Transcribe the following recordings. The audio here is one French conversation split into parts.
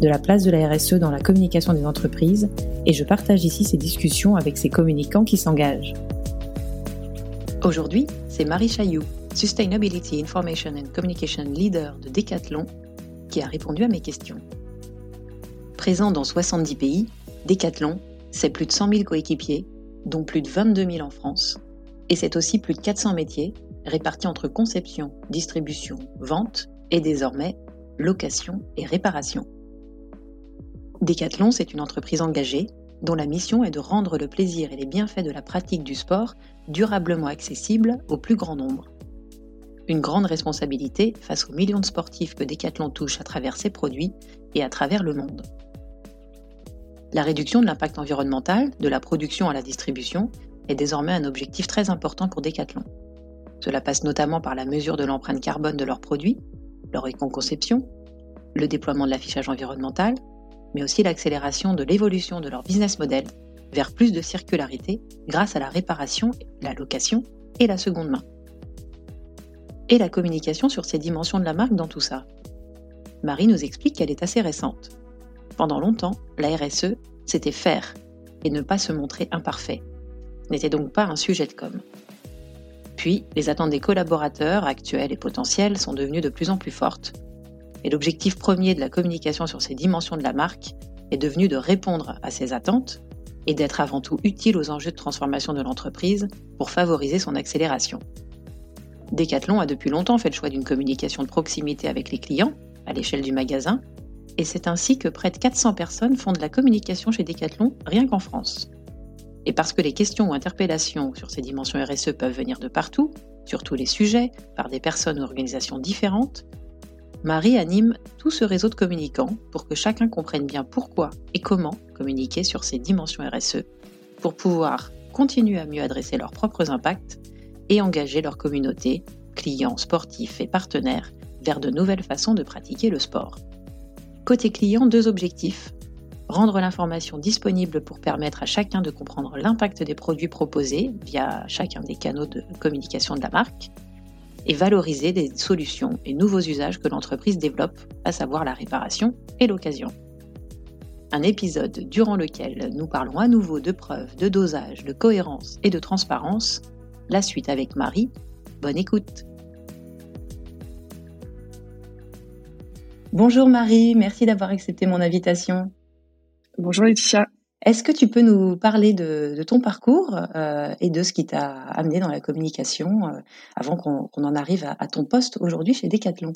de la place de la RSE dans la communication des entreprises et je partage ici ces discussions avec ces communicants qui s'engagent. Aujourd'hui, c'est Marie Chailloux, Sustainability Information and Communication Leader de Decathlon, qui a répondu à mes questions. Présent dans 70 pays, Decathlon, c'est plus de 100 000 coéquipiers, dont plus de 22 000 en France, et c'est aussi plus de 400 métiers répartis entre conception, distribution, vente et désormais location et réparation. Decathlon, c'est une entreprise engagée dont la mission est de rendre le plaisir et les bienfaits de la pratique du sport durablement accessibles au plus grand nombre. Une grande responsabilité face aux millions de sportifs que Decathlon touche à travers ses produits et à travers le monde. La réduction de l'impact environnemental, de la production à la distribution, est désormais un objectif très important pour Decathlon. Cela passe notamment par la mesure de l'empreinte carbone de leurs produits, leur éco-conception, le déploiement de l'affichage environnemental, mais aussi l'accélération de l'évolution de leur business model vers plus de circularité grâce à la réparation, la location et la seconde main. Et la communication sur ces dimensions de la marque dans tout ça. Marie nous explique qu'elle est assez récente. Pendant longtemps, la RSE, c'était faire et ne pas se montrer imparfait. N'était donc pas un sujet de com. Puis, les attentes des collaborateurs actuels et potentiels sont devenues de plus en plus fortes et l'objectif premier de la communication sur ces dimensions de la marque est devenu de répondre à ces attentes et d'être avant tout utile aux enjeux de transformation de l'entreprise pour favoriser son accélération. Decathlon a depuis longtemps fait le choix d'une communication de proximité avec les clients, à l'échelle du magasin, et c'est ainsi que près de 400 personnes font de la communication chez Decathlon rien qu'en France. Et parce que les questions ou interpellations sur ces dimensions RSE peuvent venir de partout, sur tous les sujets, par des personnes ou organisations différentes, Marie anime tout ce réseau de communicants pour que chacun comprenne bien pourquoi et comment communiquer sur ces dimensions RSE pour pouvoir continuer à mieux adresser leurs propres impacts et engager leur communauté, clients, sportifs et partenaires vers de nouvelles façons de pratiquer le sport. Côté client, deux objectifs. Rendre l'information disponible pour permettre à chacun de comprendre l'impact des produits proposés via chacun des canaux de communication de la marque et valoriser des solutions et nouveaux usages que l'entreprise développe, à savoir la réparation et l'occasion. Un épisode durant lequel nous parlons à nouveau de preuves, de dosage, de cohérence et de transparence. La suite avec Marie. Bonne écoute. Bonjour Marie, merci d'avoir accepté mon invitation. Bonjour Laetitia. Est-ce que tu peux nous parler de, ton parcours euh, et de ce qui t'a amené dans la communication euh, avant qu'on en arrive à, ton poste aujourd'hui chez Decathlon?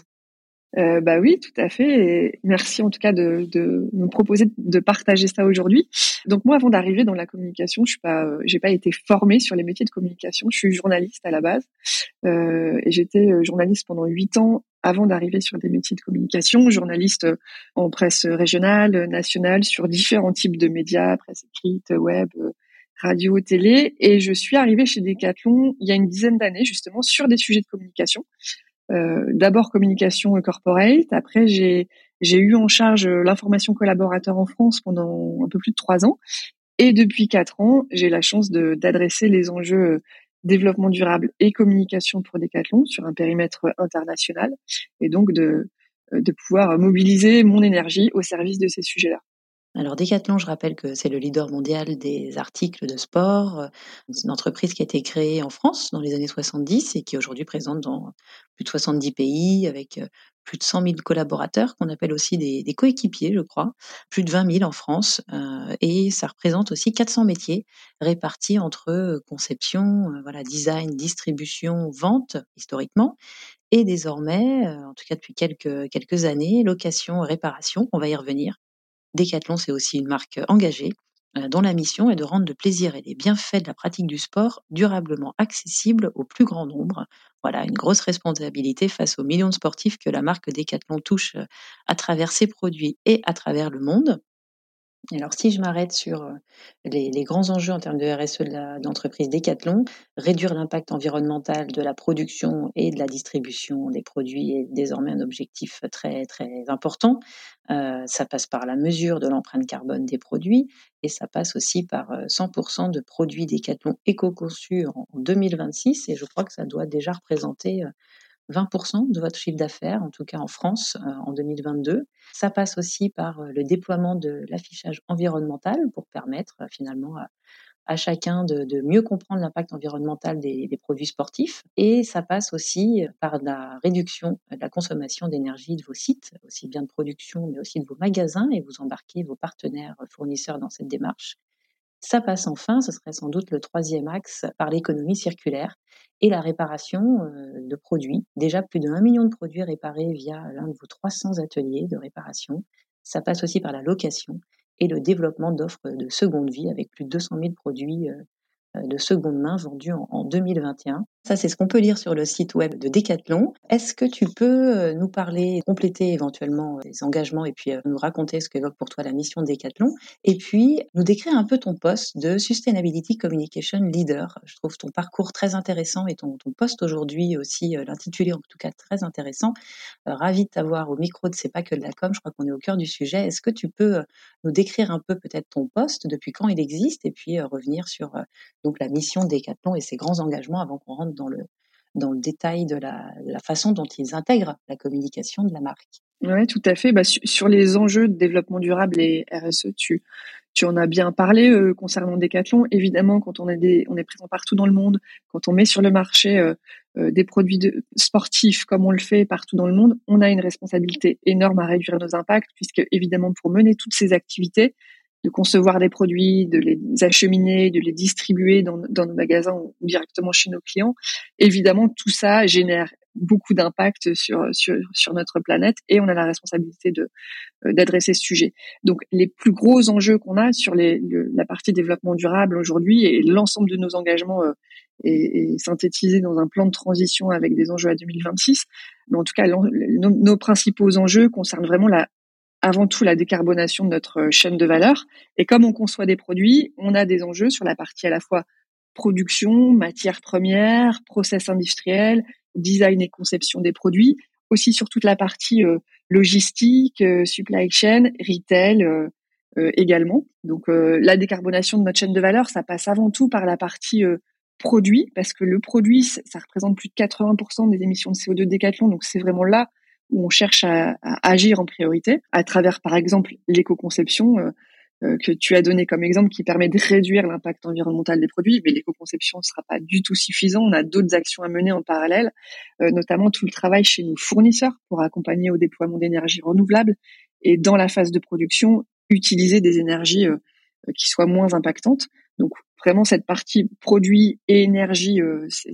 Euh, bah oui, tout à fait. Merci en tout cas de, de me proposer de partager ça aujourd'hui. Donc moi, avant d'arriver dans la communication, je suis pas, euh, été formée sur les métiers de communication. Je suis journaliste à la base euh, et j'étais euh, journaliste pendant huit ans avant d'arriver sur des métiers de communication. Journaliste en presse régionale, nationale, sur différents types de médias, presse écrite, web, radio, télé. Et je suis arrivée chez Decathlon il y a une dizaine d'années justement sur des sujets de communication. Euh, d'abord communication corporate. Après, j'ai eu en charge l'information collaborateur en France pendant un peu plus de trois ans. Et depuis quatre ans, j'ai la chance d'adresser les enjeux développement durable et communication pour Decathlon sur un périmètre international et donc de de pouvoir mobiliser mon énergie au service de ces sujets-là. Alors Decathlon, je rappelle que c'est le leader mondial des articles de sport. C'est une entreprise qui a été créée en France dans les années 70 et qui est aujourd'hui présente dans plus de 70 pays avec plus de 100 000 collaborateurs qu'on appelle aussi des, coéquipiers, je crois, plus de 20 000 en France, euh, et ça représente aussi 400 métiers répartis entre conception, voilà, design, distribution, vente historiquement, et désormais, en tout cas depuis quelques années, location, réparation. On va y revenir. Decathlon, c'est aussi une marque engagée euh, dont la mission est de rendre le plaisir et les bienfaits de la pratique du sport durablement accessibles au plus grand nombre. Voilà, une grosse responsabilité face aux millions de sportifs que la marque Decathlon touche euh, à travers ses produits et à travers le monde. Alors, si je m'arrête sur les, grands enjeux en termes de RSE de l'entreprise Decathlon, réduire l'impact environnemental de la production et de la distribution des produits est désormais un objectif très très important. Ça passe par la mesure de l'empreinte carbone des produits et ça passe aussi par 100% euh, de produits Decathlon éco-conçus en 2026 et je crois que ça doit déjà représenter 20% de votre chiffre d'affaires, en tout cas en France, euh, en 2022. Ça passe aussi par euh, le déploiement de l'affichage environnemental pour permettre euh, finalement à, chacun de, mieux comprendre l'impact environnemental des, produits sportifs. Et ça passe aussi par la réduction de la consommation d'énergie de vos sites, aussi bien de production, mais aussi de vos magasins, et vous embarquez vos partenaires fournisseurs dans cette démarche. Ça passe enfin, ce serait sans doute le troisième axe, par l'économie circulaire et la réparation euh, de produits. Déjà plus de 1 million de produits réparés via l'un de vos 300 ateliers de réparation. Ça passe aussi par la location et le développement d'offres de seconde vie avec plus de 200 000 produits euh, de seconde main vendus en, 2021. Ça, c'est ce qu'on peut lire sur le site web de Decathlon. Est-ce que tu peux euh, nous parler, compléter éventuellement euh, les engagements et puis nous raconter ce qu'évoque pour toi la mission de Decathlon et puis nous décrire un peu ton poste de Sustainability Communication Leader. Je trouve ton parcours très intéressant et ton, ton poste aujourd'hui aussi, l'intitulé en tout cas très intéressant. ravi de t'avoir au micro de C'est pas que de la com, je crois qu'on est au cœur du sujet. Est-ce que tu peux nous décrire un peu peut-être ton poste, depuis quand il existe et puis revenir sur donc la mission Decathlon et ses grands engagements avant qu'on rentre dans le, dans le détail de la, façon dont ils intègrent la communication de la marque. Oui, tout à fait. Bah, sur les enjeux de développement durable et RSE, tu, tu en as bien parlé euh, concernant Decathlon. Évidemment, quand on est, des, on est présent partout dans le monde, quand on met sur le marché euh, euh, des produits sportifs comme on le fait partout dans le monde, on a une responsabilité énorme à réduire nos impacts, puisque évidemment, pour mener toutes ces activités, de concevoir des produits, de les acheminer, de les distribuer dans, nos magasins ou directement chez nos clients. Évidemment, tout ça génère beaucoup d'impact sur, sur, sur notre planète et on a la responsabilité de euh, d'adresser ce sujet. Donc les plus gros enjeux qu'on a sur les, la partie développement durable aujourd'hui et l'ensemble de nos engagements euh, est, est, synthétisé dans un plan de transition avec des enjeux à 2026. Mais en tout cas, nos principaux enjeux concernent vraiment la avant tout la décarbonation de notre euh, chaîne de valeur. Et comme on conçoit des produits, on a des enjeux sur la partie à la fois production, matières premières, process industriel, design et conception des produits, aussi sur toute la partie euh, logistique, euh, supply chain, retail également. Donc la décarbonation de notre chaîne de valeur, ça passe avant tout par la partie produit, parce que le produit, ça représente plus de 80% des émissions de CO2 de Décathlon, donc c'est vraiment là où on cherche à, agir en priorité, à travers par exemple l'éco-conception euh, euh, que tu as donné comme exemple, qui permet de réduire l'impact environnemental des produits. Mais l'éco-conception ne sera pas du tout suffisant. On a d'autres actions à mener en parallèle, euh, notamment tout le travail chez nos fournisseurs pour accompagner au déploiement d'énergie renouvelable et dans la phase de production, utiliser des énergies qui soient moins impactantes. Donc vraiment cette partie produit et énergie, c'est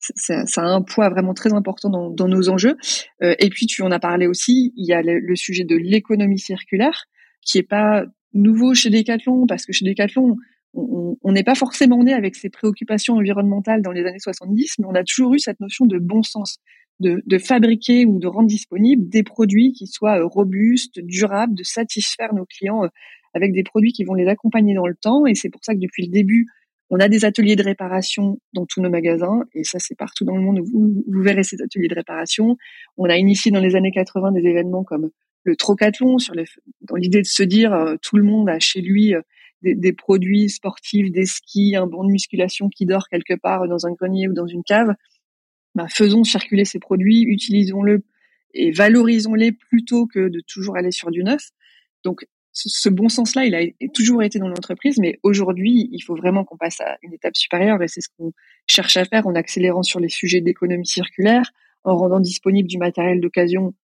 ça, ça, a un poids vraiment très important dans, dans nos enjeux. Euh, et puis tu en as parlé aussi, il y a le, sujet de l'économie circulaire qui est pas nouveau chez Decathlon parce que chez Decathlon on n'est pas forcément né avec ces préoccupations environnementales dans les années 70, mais on a toujours eu cette notion de bon sens, de, de fabriquer ou de rendre disponibles des produits qui soient euh, robustes, durables, de satisfaire nos clients euh, avec des produits qui vont les accompagner dans le temps. Et c'est pour ça que depuis le début, on a des ateliers de réparation dans tous nos magasins, et ça c'est partout dans le monde où vous, verrez ces ateliers de réparation. On a initié dans les années 80 des événements comme le trocathlon, sur les, dans l'idée de se dire euh, tout le monde a chez lui euh, des, produits sportifs, des skis, un banc de musculation qui dort quelque part dans un grenier ou dans une cave. Bah, faisons circuler ces produits, utilisons-le et valorisons-les plutôt que de toujours aller sur du neuf. Donc ce, bon sens-là, il a toujours été dans l'entreprise, mais aujourd'hui, il faut vraiment qu'on passe à une étape supérieure et c'est ce qu'on cherche à faire en accélérant sur les sujets d'économie circulaire, en rendant disponible du matériel d'occasion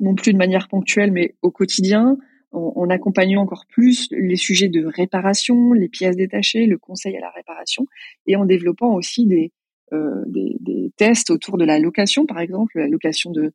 non plus de manière ponctuelle, mais au quotidien, en, accompagnant encore plus les sujets de réparation, les pièces détachées, le conseil à la réparation, et en développant aussi des, euh, des, tests autour de la location, par exemple, la location de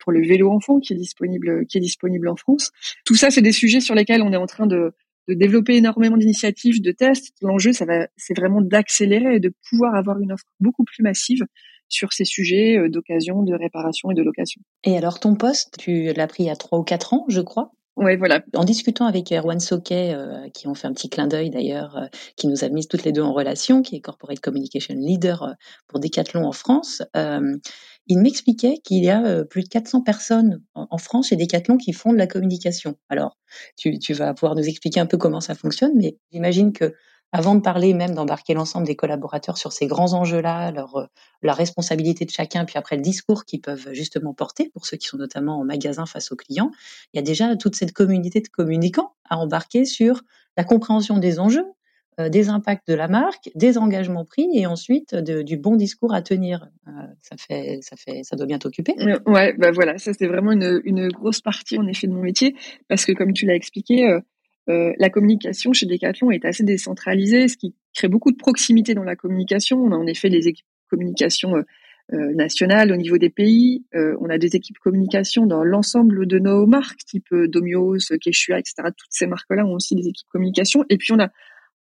pour le vélo enfant qui est disponible qui est disponible en France. Tout ça, c'est des sujets sur lesquels on est en train de, de développer énormément d'initiatives, de tests. L'enjeu, ça va, c'est vraiment d'accélérer et de pouvoir avoir une offre beaucoup plus massive sur ces sujets euh, d'occasion, de réparation et de location. Et alors ton poste, tu l'as pris il y a trois ou quatre ans, je crois Ouais, voilà. En discutant avec Erwan Soquet, euh, qui ont fait un petit clin d'œil d'ailleurs, euh, qui nous a mis toutes les deux en relation, qui est Corporate Communication Leader euh, pour Decathlon en France, il m'expliquait qu'il y a plus de 400 personnes en, France chez Decathlon qui font de la communication. Alors, tu, tu vas pouvoir nous expliquer un peu comment ça fonctionne, mais j'imagine que avant de parler même d'embarquer l'ensemble des collaborateurs sur ces grands enjeux-là, leur, euh, la responsabilité de chacun, puis après le discours qu'ils peuvent justement porter pour ceux qui sont notamment en magasin face aux clients, il y a déjà toute cette communauté de communicants à embarquer sur la compréhension des enjeux, euh, des impacts de la marque, des engagements pris et ensuite du bon discours à tenir. Euh, ça fait, ça fait, ça doit bien t'occuper. Ouais, bah voilà, ça c'est vraiment une, grosse partie en effet de mon métier parce que comme tu l'as expliqué, euh, la communication chez Decathlon est assez décentralisée, ce qui crée beaucoup de proximité dans la communication. On a en effet les équipes communication euh, euh, nationales au niveau des pays. on a des équipes communication dans l'ensemble de nos marques, type Domios, Keshua, etc. Toutes ces marques-là ont aussi des équipes communication. Et puis on a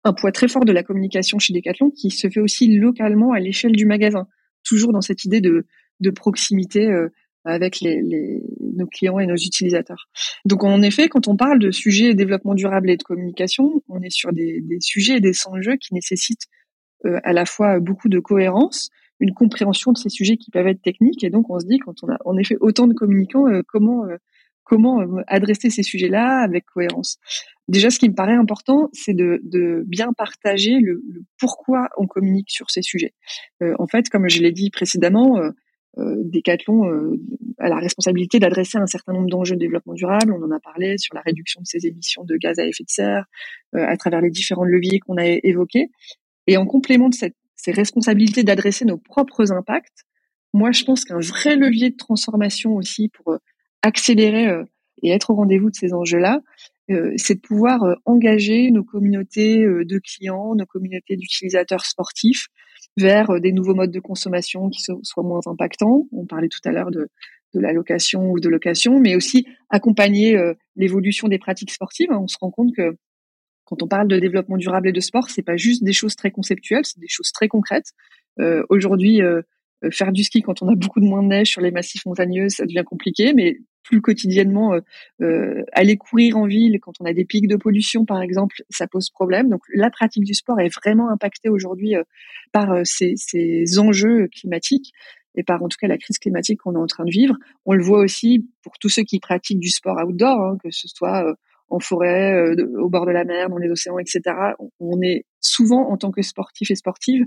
un poids très fort de la communication chez Decathlon qui se fait aussi localement à l'échelle du magasin, toujours dans cette idée de, de proximité avec les, les, nos clients et nos utilisateurs. Donc en effet, quand on parle de sujets développement durable et de communication, on est sur des, des sujets et des enjeux qui nécessitent euh, à la fois beaucoup de cohérence, une compréhension de ces sujets qui peuvent être techniques, et donc on se dit quand on a en effet autant de communicants, euh, comment euh, comment adresser ces sujets-là avec cohérence. Déjà, ce qui me paraît important, c'est de, de, bien partager le, le, pourquoi on communique sur ces sujets. en fait, comme je l'ai dit précédemment, euh, Decathlon euh, a la responsabilité d'adresser un certain nombre d'enjeux de développement durable. On en a parlé sur la réduction de ses émissions de gaz à effet de serre, euh, à travers les différents leviers qu'on a évoqués. Et en complément de cette, ces responsabilités d'adresser nos propres impacts, moi je pense qu'un vrai levier de transformation aussi pour accélérer et être au rendez-vous de ces enjeux-là, c'est de pouvoir engager nos communautés de clients, nos communautés d'utilisateurs sportifs vers euh, des nouveaux modes de consommation qui soient moins impactants. On parlait tout à l'heure de, de la location ou de location, mais aussi accompagner euh, l'évolution des pratiques sportives. On se rend compte que quand on parle de développement durable et de sport, c'est pas juste des choses très conceptuelles, c'est des choses très concrètes. Euh, Aujourd'hui, euh, faire du ski quand on a beaucoup de moins de neige sur les massifs montagneux, ça devient compliqué, mais plus quotidiennement, euh, euh, aller courir en ville quand on a des pics de pollution, par exemple, ça pose problème. Donc la pratique du sport est vraiment impactée aujourd'hui euh, par ces, ces, enjeux climatiques et par en tout cas la crise climatique qu'on est en train de vivre. On le voit aussi pour tous ceux qui pratiquent du sport outdoor, hein, que ce soit en forêt, au bord de la mer, dans les océans, etc. On est souvent en tant que sportif et sportive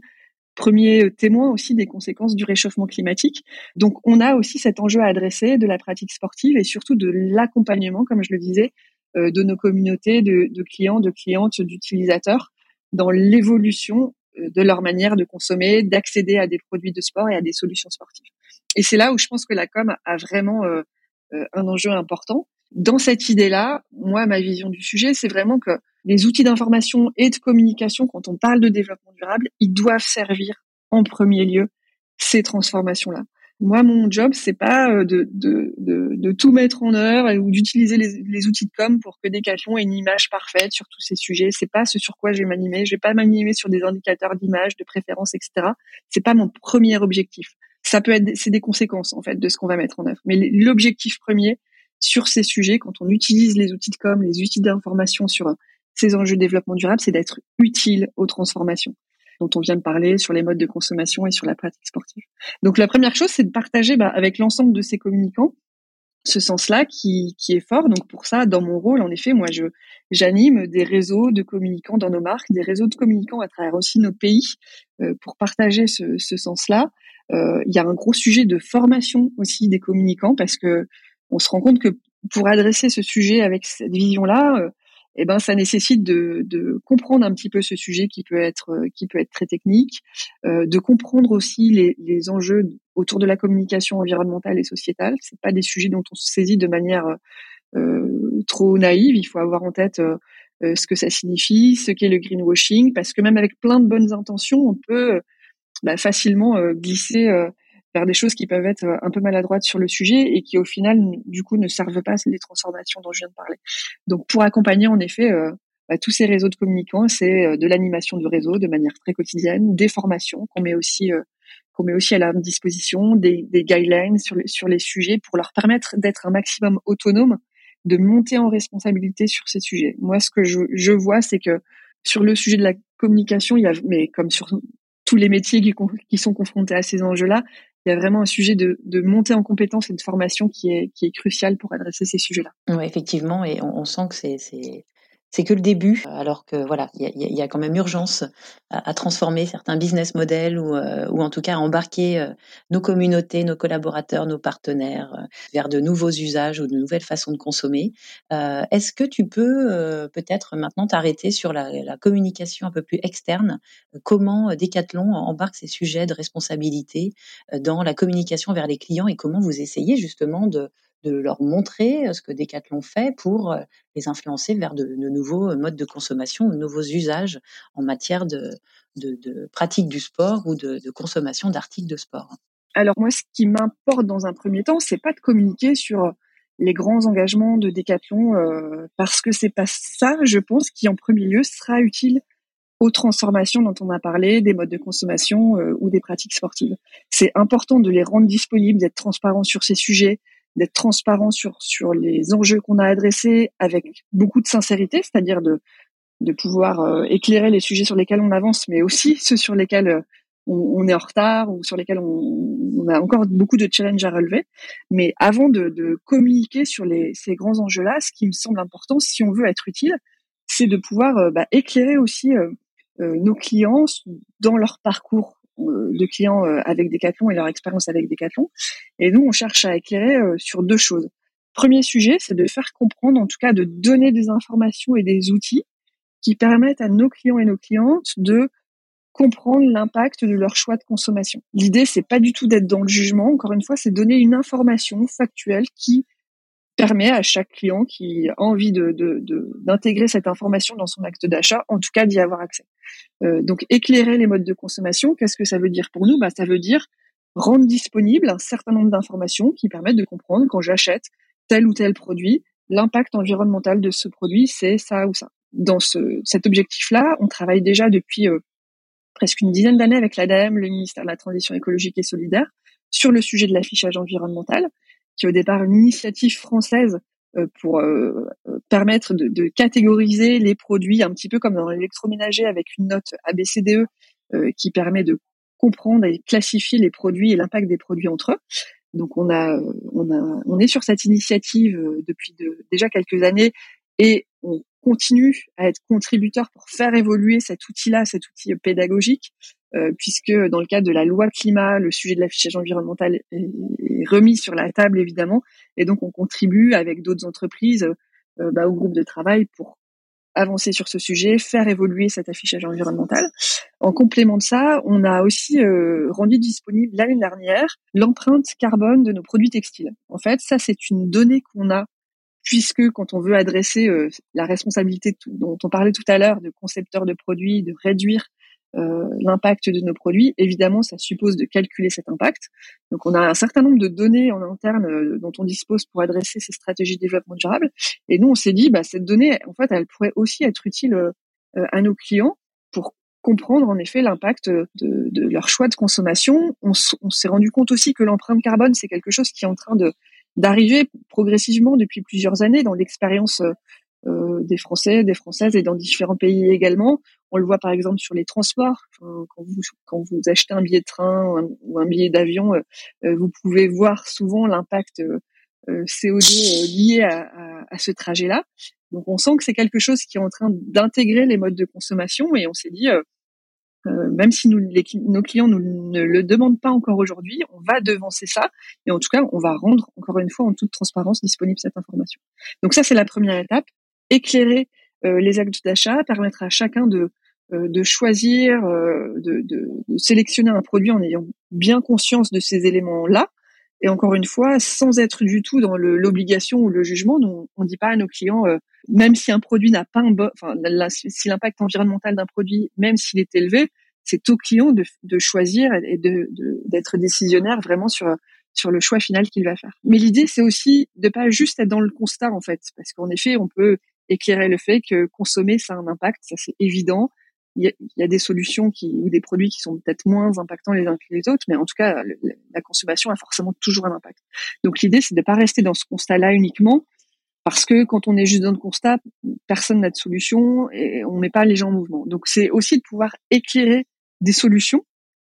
premier témoin aussi des conséquences du réchauffement climatique. Donc on a aussi cet enjeu à adresser de la pratique sportive et surtout de l'accompagnement, comme je le disais, euh, de nos communautés de, de clients, de clientes, d'utilisateurs dans l'évolution euh, de leur manière de consommer, d'accéder à des produits de sport et à des solutions sportives. Et c'est là où je pense que la com a vraiment euh, un enjeu important. Dans cette idée-là, moi, ma vision du sujet, c'est vraiment que les outils d'information et de communication, quand on parle de développement durable, ils doivent servir en premier lieu ces transformations-là. Moi, mon job, c'est pas euh, de, de, de, de, tout mettre en œuvre ou d'utiliser les, outils de com pour que Decathlon ait une image parfaite sur tous ces sujets. C'est pas ce sur quoi je vais m'animer. Je vais pas m'animer sur des indicateurs d'image, de préférence, etc. C'est pas mon premier objectif. Ça peut être, c'est des conséquences en fait de ce qu'on va mettre en œuvre. Mais l'objectif premier sur ces sujets, quand on utilise les outils de com, les outils d'information sur ces enjeux de développement durable, c'est d'être utile aux transformations dont on vient de parler sur les modes de consommation et sur la pratique sportive. Donc la première chose, c'est de partager bah, avec l'ensemble de ces communicants ce sens-là qui, qui est fort. Donc pour ça, dans mon rôle, en effet, moi, je j'anime des réseaux de communicants dans nos marques, des réseaux de communicants à travers aussi nos pays euh, pour partager ce, ce sens-là. Euh, il y a un gros sujet de formation aussi des communicants parce que on se rend compte que pour adresser ce sujet avec cette vision-là, euh, eh ben ça nécessite de, comprendre un petit peu ce sujet qui peut être qui peut être très technique, euh, de comprendre aussi les, enjeux autour de la communication environnementale et sociétale. C'est pas des sujets dont on se saisit de manière trop naïve. Il faut avoir en tête ce que ça signifie, ce qu'est le greenwashing, parce que même avec plein de bonnes intentions, on peut bah, facilement glisser vers des choses qui peuvent être un peu maladroites sur le sujet et qui au final du coup ne servent pas les transformations dont je viens de parler. Donc pour accompagner en effet bah, tous ces réseaux de communicants, c'est euh, de l'animation de réseau de manière très quotidienne, des formations qu'on met aussi euh, qu'on met aussi à leur disposition, des, des guidelines sur les, sur les sujets pour leur permettre d'être un maximum autonome, de monter en responsabilité sur ces sujets. Moi, ce que je, je vois, c'est que sur le sujet de la communication, il y a, mais comme sur tous les métiers qui sont confrontés à ces enjeux-là, il y a vraiment un sujet de, de montée en compétence et de formation qui est, qui est crucial pour adresser ces sujets-là. Oui, effectivement, et on, on sent que c'est c'est que le début, alors que voilà, il y a, quand même urgence à, transformer certains business models ou, euh, ou en tout cas à embarquer euh, nos communautés, nos collaborateurs, nos partenaires euh, vers de nouveaux usages ou de nouvelles façons de consommer. Est-ce que tu peux peut-être maintenant t'arrêter sur la, la, communication un peu plus externe? Comment Decathlon embarque ces sujets de responsabilité dans la communication vers les clients et comment vous essayez justement de, de leur montrer ce que Decathlon fait pour les influencer vers de, nouveaux modes de consommation, de nouveaux usages en matière de, de, pratique du sport ou de, consommation d'articles de sport. Alors moi, ce qui m'importe dans un premier temps, c'est pas de communiquer sur les grands engagements de Decathlon parce que c'est pas ça, je pense, qui en premier lieu sera utile aux transformations dont on a parlé, des modes de consommation ou des pratiques sportives. C'est important de les rendre disponibles, d'être transparent sur ces sujets, d'être transparent sur sur les enjeux qu'on a adressés avec beaucoup de sincérité, c'est-à-dire de de pouvoir euh, éclairer les sujets sur lesquels on avance, mais aussi ceux sur lesquels euh, on, est en retard ou sur lesquels on, a encore beaucoup de challenges à relever. Mais avant de, de communiquer sur les, ces grands enjeux-là, ce qui me semble important, si on veut être utile, c'est de pouvoir euh, bah, éclairer aussi nos clients dans leur parcours de clients euh, avec Decathlon et leur expérience avec Decathlon. Et nous, on cherche à éclairer euh, sur deux choses. Premier sujet, c'est de faire comprendre, en tout cas de donner des informations et des outils qui permettent à nos clients et nos clientes de comprendre l'impact de leur choix de consommation. L'idée, c'est pas du tout d'être dans le jugement. Encore une fois, c'est donner une information factuelle qui permet à chaque client qui a envie de, d'intégrer cette information dans son acte d'achat, en tout cas d'y avoir accès. Euh, donc éclairer les modes de consommation, qu'est-ce que ça veut dire pour nous? Bah, Ça veut dire rendre disponible un certain nombre d'informations qui permettent de comprendre quand j'achète tel ou tel produit, l'impact environnemental de ce produit, c'est ça ou ça. Dans ce, cet objectif-là, on travaille déjà depuis euh, presque une dizaine d'années avec l'ADEME, le ministère de la Transition écologique et solidaire, sur le sujet de l'affichage environnemental qui est au départ une initiative française pour euh, euh, permettre de, de, catégoriser les produits un petit peu comme dans l'électroménager avec une note ABCDE qui permet de comprendre et classifier les produits et l'impact des produits entre eux. Donc on a, on a, on est sur cette initiative depuis de, déjà quelques années et on continue à être contributeur pour faire évoluer cet outil-là, cet outil pédagogique, euh, puisque dans le cadre de la loi climat, le sujet de l'affichage environnemental est, remis sur la table évidemment, et donc on contribue avec d'autres entreprises euh, bah, au groupe de travail pour avancer sur ce sujet, faire évoluer cet affichage environnemental. En complément de ça, on a aussi euh, rendu disponible l'année dernière l'empreinte carbone de nos produits textiles. En fait, ça c'est une donnée qu'on a puisque quand on veut adresser euh, la responsabilité dont on parlait tout à l'heure de concepteurs de produits, de réduire euh, l'impact de nos produits, évidemment, ça suppose de calculer cet impact. Donc, on a un certain nombre de données en interne euh, dont on dispose pour adresser ces stratégies de développement durable. Et nous, on s'est dit, bah, cette donnée, en fait, elle pourrait aussi être utile à nos clients pour comprendre en effet l'impact de, de, leur choix de consommation. On, s'est rendu compte aussi que l'empreinte carbone, c'est quelque chose qui est en train de d'arriver progressivement depuis plusieurs années dans l'expérience euh, des Français, des Françaises et dans différents pays également. On le voit par exemple sur les transports. quand, vous, achetez un billet de train ou un, billet d'avion, euh, euh, vous pouvez voir souvent l'impact CO2 lié à, ce trajet-là. Donc on sent que c'est quelque chose qui est en train d'intégrer les modes de consommation et on s'est dit euh, même si nos clients nous, ne le demandent pas encore aujourd'hui, on va devancer ça et en tout cas, on va rendre encore une fois en toute transparence disponible cette information. Donc ça, c'est la première étape. Éclairer euh, les actes d'achat, permettre à chacun de, euh, de choisir, de, de, de, sélectionner un produit en ayant bien conscience de ces éléments-là. Et encore une fois, sans être du tout dans l'obligation ou le jugement, on ne dit pas à nos clients, euh, même si un produit n'a pas un bon, enfin, si l'impact environnemental d'un produit, même s'il est élevé, c'est au client de, de choisir et d'être décisionnaire vraiment sur sur le choix final qu'il va faire. Mais l'idée, c'est aussi de pas juste être dans le constat en fait, parce qu'en effet, on peut éclairer le fait que consommer, ça a un impact, ça c'est évident il y, a, des solutions qui, ou des produits qui sont peut-être moins impactants les uns que les autres, mais en tout cas, la consommation a forcément toujours un impact. Donc l'idée, c'est de pas rester dans ce constat-là uniquement, parce que quand on est juste dans le constat, personne n'a de solution et on met pas les gens en mouvement. Donc c'est aussi de pouvoir éclairer des solutions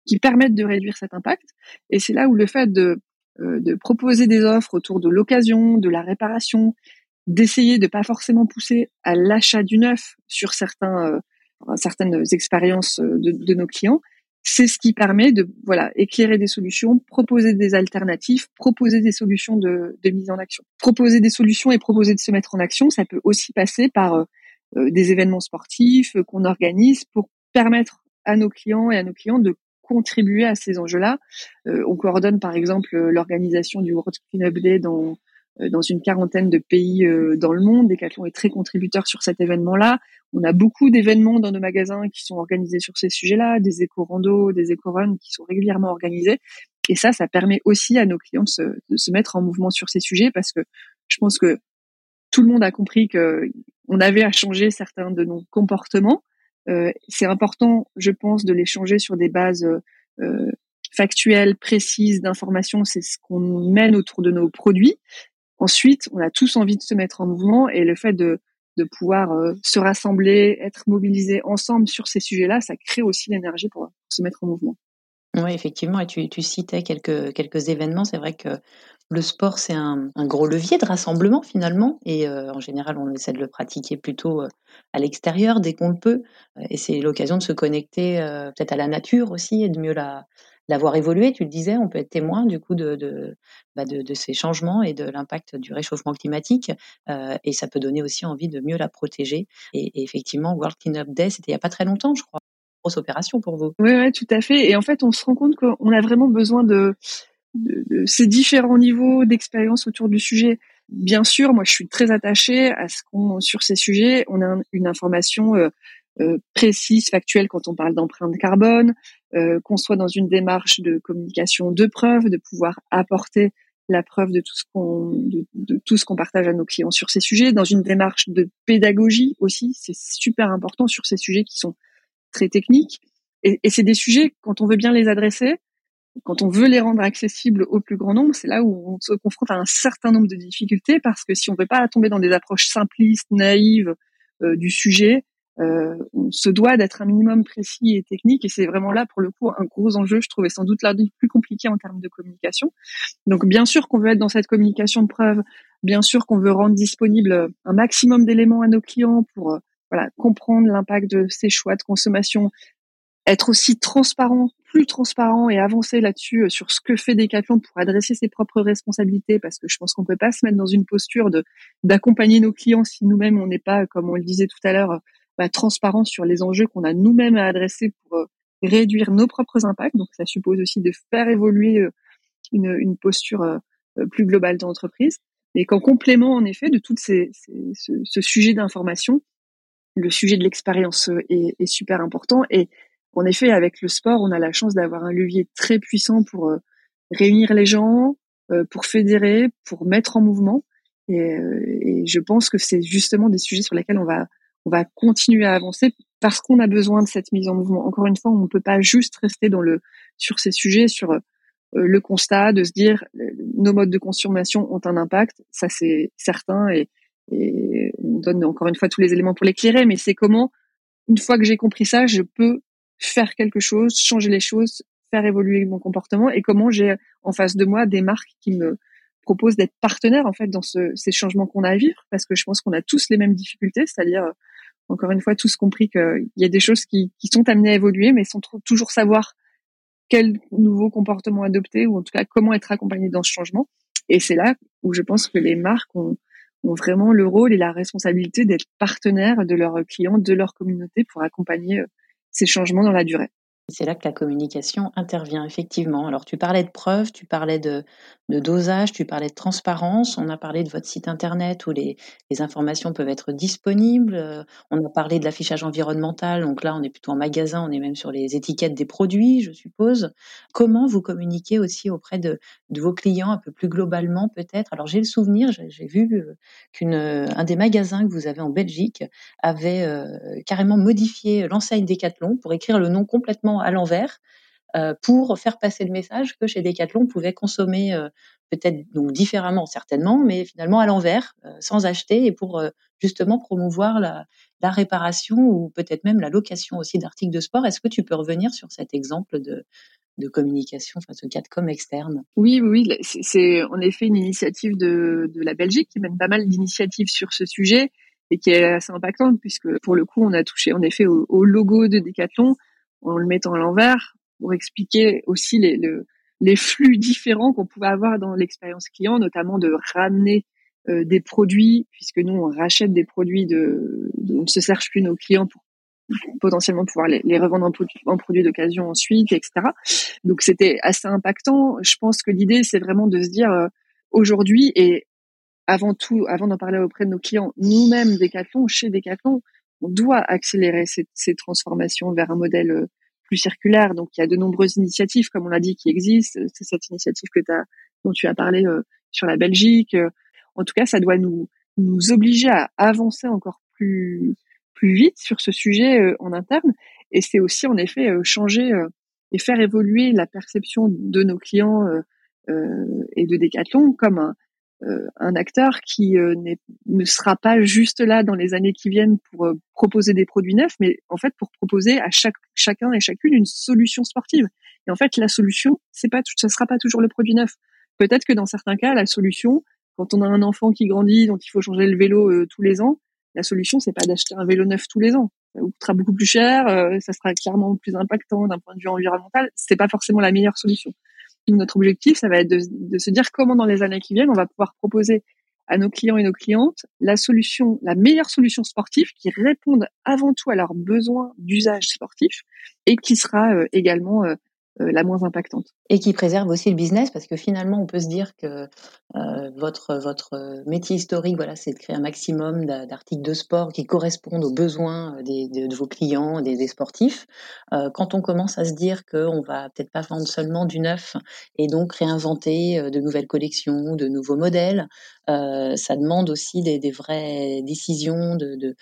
qui permettent de réduire cet impact. Et c'est là où le fait de, euh, de proposer des offres autour de l'occasion, de la réparation, d'essayer de pas forcément pousser à l'achat du neuf sur certains euh, certaines expériences euh, de, de nos clients, c'est ce qui permet de voilà éclairer des solutions, proposer des alternatives, proposer des solutions de, mise en action. Proposer des solutions et proposer de se mettre en action, ça peut aussi passer par euh, euh, des événements sportifs qu'on organise pour permettre à nos clients et à nos clients de contribuer à ces enjeux-là. on coordonne par exemple l'organisation du World Cleanup Day dans euh, dans une quarantaine de pays euh, dans le monde. Decathlon est très contributeur sur cet événement-là. On a beaucoup d'événements dans nos magasins qui sont organisés sur ces sujets-là, des éco-rando, des éco-runs qui sont régulièrement organisés. Et ça, ça permet aussi à nos clients de se, de se, mettre en mouvement sur ces sujets parce que je pense que tout le monde a compris que on avait à changer certains de nos comportements. Euh, c'est important, je pense, de les changer sur des bases euh, factuelles, précises, d'informations. C'est ce qu'on mène autour de nos produits. Ensuite, on a tous envie de se mettre en mouvement et le fait de, de pouvoir euh, se rassembler, être mobilisés ensemble sur ces sujets-là, ça crée aussi l'énergie pour, se mettre en mouvement. Oui, effectivement, et tu, citais quelques, quelques événements. C'est vrai que le sport, c'est un, un, gros levier de rassemblement finalement, et euh, en général, on essaie de le pratiquer plutôt euh, à l'extérieur dès qu'on le peut, et c'est l'occasion de se connecter peut-être à la nature aussi et de mieux la, l'avoir évolué, tu le disais, on peut être témoin du coup de, de, bah ces changements et de l'impact du réchauffement climatique. Euh, et ça peut donner aussi envie de mieux la protéger. Et, effectivement, World Cleanup Day, c'était il n'y a pas très longtemps, je crois. Grosse opération pour vous. Oui, ouais, tout à fait. Et en fait, on se rend compte qu'on a vraiment besoin de ces différents niveaux d'expérience autour du sujet. Bien sûr, moi, je suis très attachée à ce qu'on, sur ces sujets, on a une information euh, euh, précise, factuelle quand on parle d'empreinte carbone, euh, qu'on soit dans une démarche de communication de preuve, de pouvoir apporter la preuve de tout ce qu'on de, tout ce qu'on partage à nos clients sur ces sujets, dans une démarche de pédagogie aussi, c'est super important sur ces sujets qui sont très techniques. Et, et c'est des sujets quand on veut bien les adresser, quand on veut les rendre accessibles au plus grand nombre, c'est là où on se confronte à un certain nombre de difficultés parce que si on veut pas tomber dans des approches simplistes, naïves euh, du sujet, euh, on se doit d'être un minimum précis et technique et c'est vraiment là pour le coup un gros enjeu je trouvais sans doute la plus compliqué en termes de communication. Donc bien sûr qu'on veut être dans cette communication de preuve bien sûr qu'on veut rendre disponible un maximum d'éléments à nos clients pour euh, voilà comprendre l'impact de ces choix de consommation être aussi transparent plus transparent et avancer là-dessus euh, sur ce que fait Decathlon pour adresser ses propres responsabilités parce que je pense qu'on peut pas se mettre dans une posture de d'accompagner nos clients si nous-mêmes on n'est pas comme on le disait tout à l'heure bah, transparence sur les enjeux qu'on a nous-mêmes à adresser pour euh, réduire nos propres impacts. Donc ça suppose aussi de faire évoluer euh, une, une posture euh, plus globale de l'entreprise. Et qu'en complément, en effet, de tout ces, ce, ce, sujet d'information, le sujet de l'expérience est, est, super important. Et en effet, avec le sport, on a la chance d'avoir un levier très puissant pour réunir les gens, pour fédérer, pour mettre en mouvement. Et, et je pense que c'est justement des sujets sur lesquels on va on va continuer à avancer parce qu'on a besoin de cette mise en mouvement. Encore une fois, on ne peut pas juste rester dans le sur ces sujets, sur euh, le constat de se dire euh, nos modes de consommation ont un impact, ça c'est certain et, et on donne encore une fois tous les éléments pour l'éclairer, mais c'est comment une fois que j'ai compris ça, je peux faire quelque chose, changer les choses, faire évoluer mon comportement et comment j'ai en face de moi des marques qui me proposent d'être partenaires en fait dans ce, ces changements qu'on a à vivre parce que je pense qu'on a tous les mêmes difficultés, c'est-à-dire encore une fois, tous compris qu'il y a des choses qui, sont amenées à évoluer, mais sans toujours savoir quel nouveau comportement adopter ou en tout cas comment être accompagné dans ce changement. Et c'est là où je pense que les marques ont, ont vraiment le rôle et la responsabilité d'être partenaires de leurs clients, de leur communauté pour accompagner euh, ces changements dans la durée. C'est là que la communication intervient, effectivement. Alors, tu parlais de preuves, tu parlais de, dosage, tu parlais de transparence. On a parlé de votre site internet où les, informations peuvent être disponibles. Euh, on a parlé de l'affichage environnemental. Donc là, on est plutôt en magasin, on est même sur les étiquettes des produits, je suppose. Comment vous communiquez aussi auprès de, vos clients un peu plus globalement, peut-être? Alors, j'ai le souvenir, j'ai vu euh, qu'un des magasins que vous avez en Belgique avait euh, carrément modifié l'enseigne Decathlon pour écrire le nom complètement à l'envers euh, pour faire passer le message que chez Decathlon, on pouvait consommer euh, peut-être donc différemment certainement, mais finalement à l'envers, euh, sans acheter et pour justement promouvoir la, réparation ou peut-être même la location aussi d'articles de sport. Est-ce que tu peux revenir sur cet exemple de, de communication, enfin ce com externe? Oui, oui, c'est en effet une initiative de, de la Belgique qui mène pas mal d'initiatives sur ce sujet et qui est assez impactante puisque pour le coup on a touché en effet au logo de Decathlon en le mettant à l'envers pour expliquer aussi les, les flux différents qu'on pouvait avoir dans l'expérience client, notamment de ramener euh, des produits, puisque nous on rachète des produits de, on ne se cherche plus nos clients pour potentiellement pouvoir les, les revendre en, produits d'occasion ensuite, etc. Donc c'était assez impactant. Je pense que l'idée c'est vraiment de se dire euh, aujourd'hui et avant tout, avant d'en parler auprès de nos clients, nous-mêmes Decathlon, chez Decathlon, on doit accélérer ces, transformations vers un modèle euh, plus circulaire. Donc, il y a de nombreuses initiatives, comme on l'a dit, qui existent. C'est cette initiative que as, dont tu as parlé euh, sur la Belgique. En tout cas, ça doit nous, nous obliger à avancer encore plus, plus vite sur ce sujet euh, en interne. Et c'est aussi, en effet, changer et faire évoluer la perception de nos clients et de Decathlon comme un, euh, un acteur qui euh, ne sera pas juste là dans les années qui viennent pour euh, proposer des produits neufs, mais en fait pour proposer à chaque chacun et chacune une solution sportive. Et en fait, la solution, c'est pas, ça sera pas toujours le produit neuf. Peut-être que dans certains cas, la solution, quand on a un enfant qui grandit, donc il faut changer le vélo tous les ans, la solution, c'est pas d'acheter un vélo neuf tous les ans. Ça coûtera beaucoup plus cher, ça sera clairement plus impactant d'un point de vue environnemental. C'est pas forcément la meilleure solution notre objectif, ça va être de, se dire comment dans les années qui viennent, on va pouvoir proposer à nos clients et nos clientes la solution, la meilleure solution sportive qui réponde avant tout à leurs besoins d'usage sportif et qui sera euh, également euh, la moins impactante. Et qui préserve aussi le business parce que finalement on peut se dire que euh, votre votre métier historique voilà c'est de créer un maximum d'articles de sport qui correspondent aux besoins des, de, vos clients, des, des sportifs. Euh, quand on commence à se dire qu'on va peut-être pas vendre seulement du neuf et donc réinventer euh, de nouvelles collections, de nouveaux modèles, euh, ça demande aussi des, des vraies décisions de, de,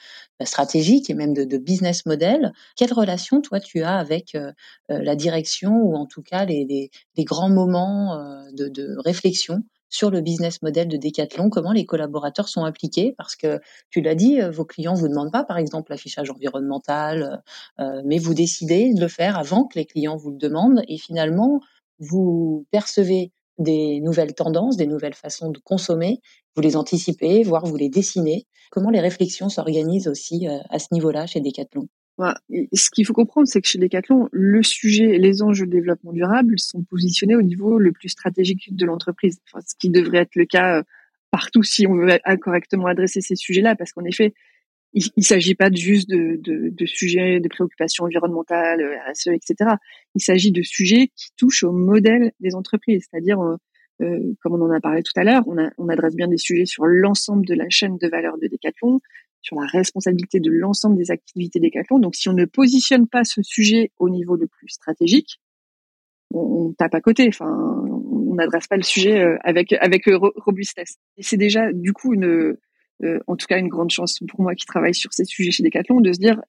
stratégiques et même de, de, business model. Quelle relation toi tu as avec euh, la direction ou en tout cas les, les, les grands moments euh, de, de, réflexion sur le business model de Decathlon, comment les collaborateurs sont impliqués, parce que tu l'as dit, euh, vos clients vous demandent pas, par exemple, l'affichage environnemental, euh, mais vous décidez de le faire avant que les clients vous le demandent, et finalement, vous percevez des nouvelles tendances, des nouvelles façons de consommer, vous les anticipez, voire vous les dessinez. Comment les réflexions s'organisent aussi à ce niveau-là chez Decathlon? Ce qu'il faut comprendre, c'est que chez Decathlon, le sujet et les enjeux de développement durable sont positionnés au niveau le plus stratégique de l'entreprise. Ce qui devrait être le cas euh, partout si on veut correctement adresser ces sujets-là, parce qu'en effet, il ne s'agit pas juste de, de, de, sujets de préoccupations environnementales, RSE, etc. Il s'agit de sujets qui touchent au modèle des entreprises, c'est-à-dire, euh, euh, comme on en a parlé tout à l'heure, on, on adresse bien des sujets sur l'ensemble de la chaîne de valeur de Decathlon, sur la responsabilité de l'ensemble des activités Decathlon. Donc, si on ne positionne pas ce sujet au niveau le plus stratégique, on, tape à côté. Enfin, on n'adresse pas le sujet euh, avec avec euh, robustesse. Et c'est déjà du coup une, euh, en tout cas, une grande chance pour moi qui travaille sur ces sujets chez Decathlon de se dire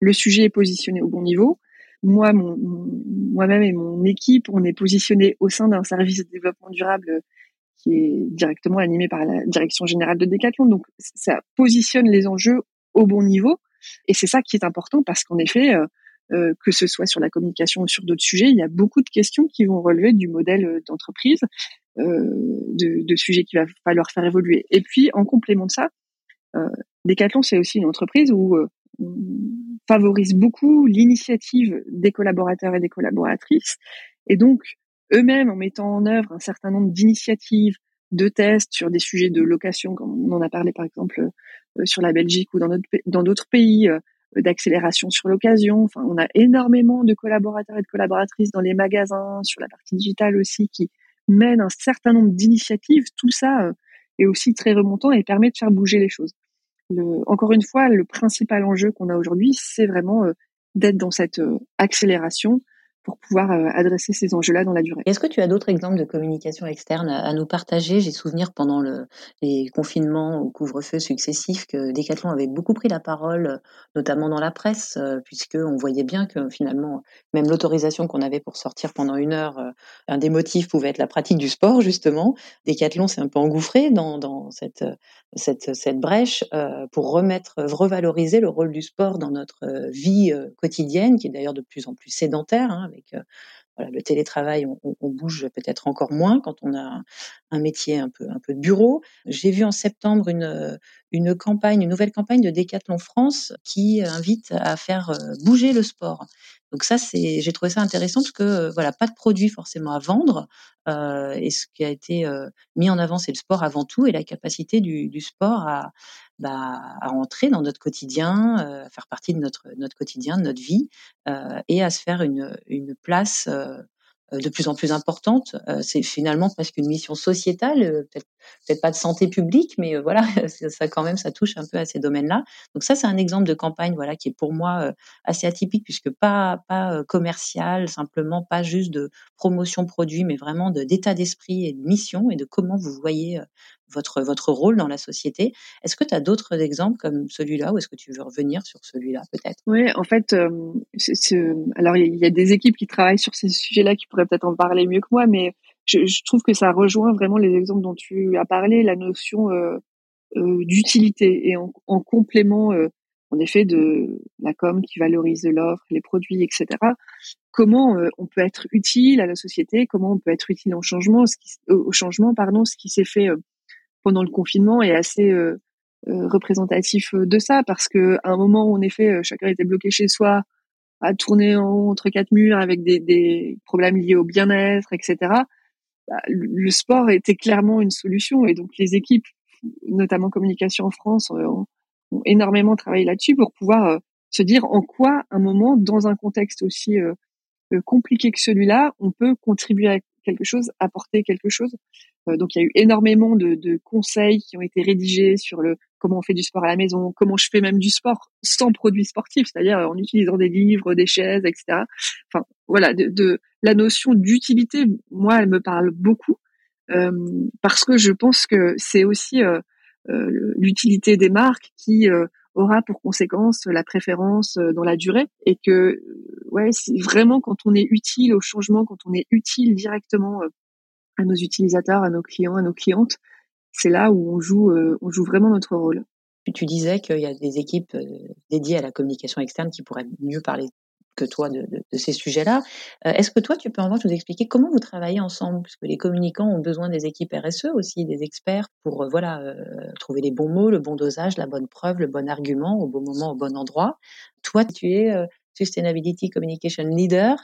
le sujet est positionné au bon niveau. Moi, moi-même et mon équipe, on est positionné au sein d'un service de développement durable qui est directement animé par la direction générale de Decathlon. Donc, ça positionne les enjeux au bon niveau. Et c'est ça qui est important parce qu'en effet, euh, euh, que ce soit sur la communication ou sur d'autres sujets, il y a beaucoup de questions qui vont relever du modèle d'entreprise, de, de, sujets qu'il va falloir faire évoluer. Et puis, en complément de ça, Decathlon, c'est aussi une entreprise où on favorise beaucoup l'initiative des collaborateurs et des collaboratrices. Et donc, eux-mêmes en mettant en œuvre un certain nombre d'initiatives, de tests sur des sujets de location, comme on en a parlé par exemple euh, sur la Belgique ou dans d'autres pays, euh, d'accélération sur l'occasion. Enfin, on a énormément de collaborateurs et de collaboratrices dans les magasins, sur la partie digitale aussi, qui mènent un certain nombre d'initiatives. Tout ça est aussi très remontant et permet de faire bouger les choses. Encore une fois, le principal enjeu qu'on a aujourd'hui, c'est vraiment d'être dans cette accélération pour pouvoir euh, adresser ces enjeux-là dans la durée. Est-ce que tu as d'autres exemples de communication externe à nous partager? J'ai souvenir pendant le, les confinements ou couvre-feu successifs que Decathlon avait beaucoup pris la parole, notamment dans la presse, euh, puisqu'on voyait bien que finalement, même l'autorisation qu'on avait pour sortir pendant une heure, euh, un des motifs pouvait être la pratique du sport, justement. Decathlon s'est un peu engouffré dans, dans cette, cette, cette brèche pour remettre, revaloriser le rôle du sport dans notre vie quotidienne, qui est d'ailleurs de plus en plus sédentaire, hein, avec le télétravail, on, bouge peut-être encore moins quand on a un métier un peu de bureau. J'ai vu en septembre une une campagne, une nouvelle campagne de Decathlon France qui invite à faire bouger le sport. Donc ça, c'est, j'ai trouvé ça intéressant parce que voilà, pas de produits forcément à vendre. Euh, et ce qui a été mis en avant, c'est le sport avant tout et la capacité du sport à, bah, à entrer dans notre quotidien, à faire partie de notre notre quotidien, de notre vie, euh, et à se faire une une place euh, de plus en plus importante. Euh, c'est finalement presque une mission sociétale, euh, peut-être peut-être pas de santé publique, mais voilà, ça quand même ça touche un peu à ces domaines-là. Donc ça c'est un exemple de campagne voilà qui est pour moi assez atypique puisque pas pas commercial, simplement pas juste de promotion produit, mais vraiment d'état d'esprit et de mission et de comment vous voyez votre, votre rôle dans la société. Est-ce que tu as d'autres exemples comme celui-là ou est-ce que tu veux revenir sur celui-là peut-être? Oui, en fait, euh, alors il y, a des équipes qui travaillent sur ces sujets-là qui pourraient peut-être en parler mieux que moi, mais je, je, trouve que ça rejoint vraiment les exemples dont tu as parlé, la notion euh, euh, d'utilité et en, en complément, euh, en effet, de la com qui valorise l'offre, les produits, etc. Comment euh, on peut être utile à la société, comment on peut être utile au changement, ce qui, au changement, pardon, ce qui s'est fait pendant le confinement est assez euh, euh, représentatif euh, de ça parce que à un moment où en effet chacun était bloqué chez soi à tourner en entre quatre murs avec des, des problèmes liés au bien-être etc bah, le sport était clairement une solution et donc les équipes notamment communication en France ont, ont énormément travaillé là-dessus pour pouvoir se dire en quoi un moment dans un contexte aussi compliqué que celui-là on peut contribuer à quelque chose, apporter quelque chose. Euh, donc il y a eu énormément de, conseils qui ont été rédigés sur le comment on fait du sport à la maison, comment je fais même du sport sans produits sportifs, c'est-à-dire en utilisant des livres, des chaises, etc. Enfin voilà, de, la notion d'utilité, moi, elle me parle beaucoup euh, parce que je pense que c'est aussi euh, euh l'utilité des marques qui euh, aura pour conséquence la préférence euh, dans la durée et que euh, ouais c'est vraiment quand on est utile au changement quand on est utile directement euh, à nos utilisateurs à nos clients à nos clientes c'est là où on joue on joue vraiment notre rôle tu disais qu'il y a des équipes dédiées à la communication externe qui pourraient mieux parler que toi de, ces sujets-là. Euh, Est-ce que toi, tu peux en revanche nous expliquer comment vous travaillez ensemble? Parce que les communicants ont besoin des équipes RSE aussi, des experts, pour euh, voilà euh, trouver les bons mots, le bon dosage, la bonne preuve, le bon argument, au bon moment, au bon endroit. Toi, tu es euh, Sustainability Communication Leader.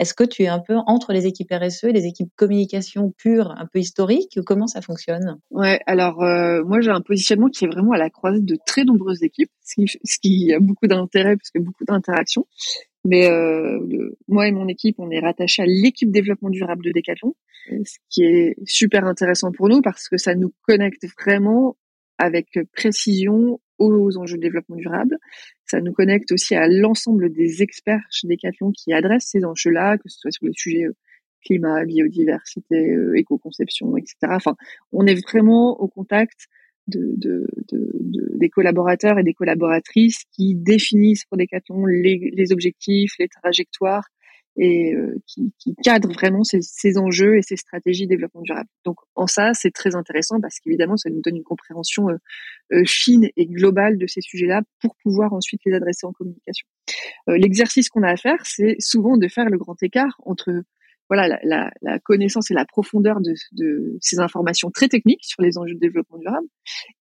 Est-ce que tu es un peu entre les équipes RSE et les équipes communication pure, un peu historique Comment ça fonctionne? Ouais, alors euh, moi j'ai un positionnement qui est vraiment à la croisée de très nombreuses équipes, ce qui, ce qui a beaucoup d'intérêt parce que beaucoup d'interactions. Mais euh, moi et mon équipe, on est rattaché à l'équipe développement durable de Decathlon, ce qui est super intéressant pour nous parce que ça nous connecte vraiment avec précision aux enjeux de développement durable. Ça nous connecte aussi à l'ensemble des experts chez Decathlon qui adressent ces enjeux-là, que ce soit sur les sujets euh, climat, biodiversité, euh, éco-conception, etc. Enfin, on est vraiment au contact de, de, de, de, des collaborateurs et des collaboratrices qui définissent pour Decathlon les, les objectifs, les trajectoires et euh, qui, qui cadrent vraiment ces, ces, enjeux et ces stratégies de développement durable. Donc en ça, c'est très intéressant parce qu'évidemment, ça nous donne une compréhension euh, euh, fine et globale de ces sujets-là pour pouvoir ensuite les adresser en communication. L'exercice qu'on a à faire, c'est souvent de faire le grand écart entre voilà la, la, la, connaissance et la profondeur de, de, ces informations très techniques sur les enjeux de développement durable,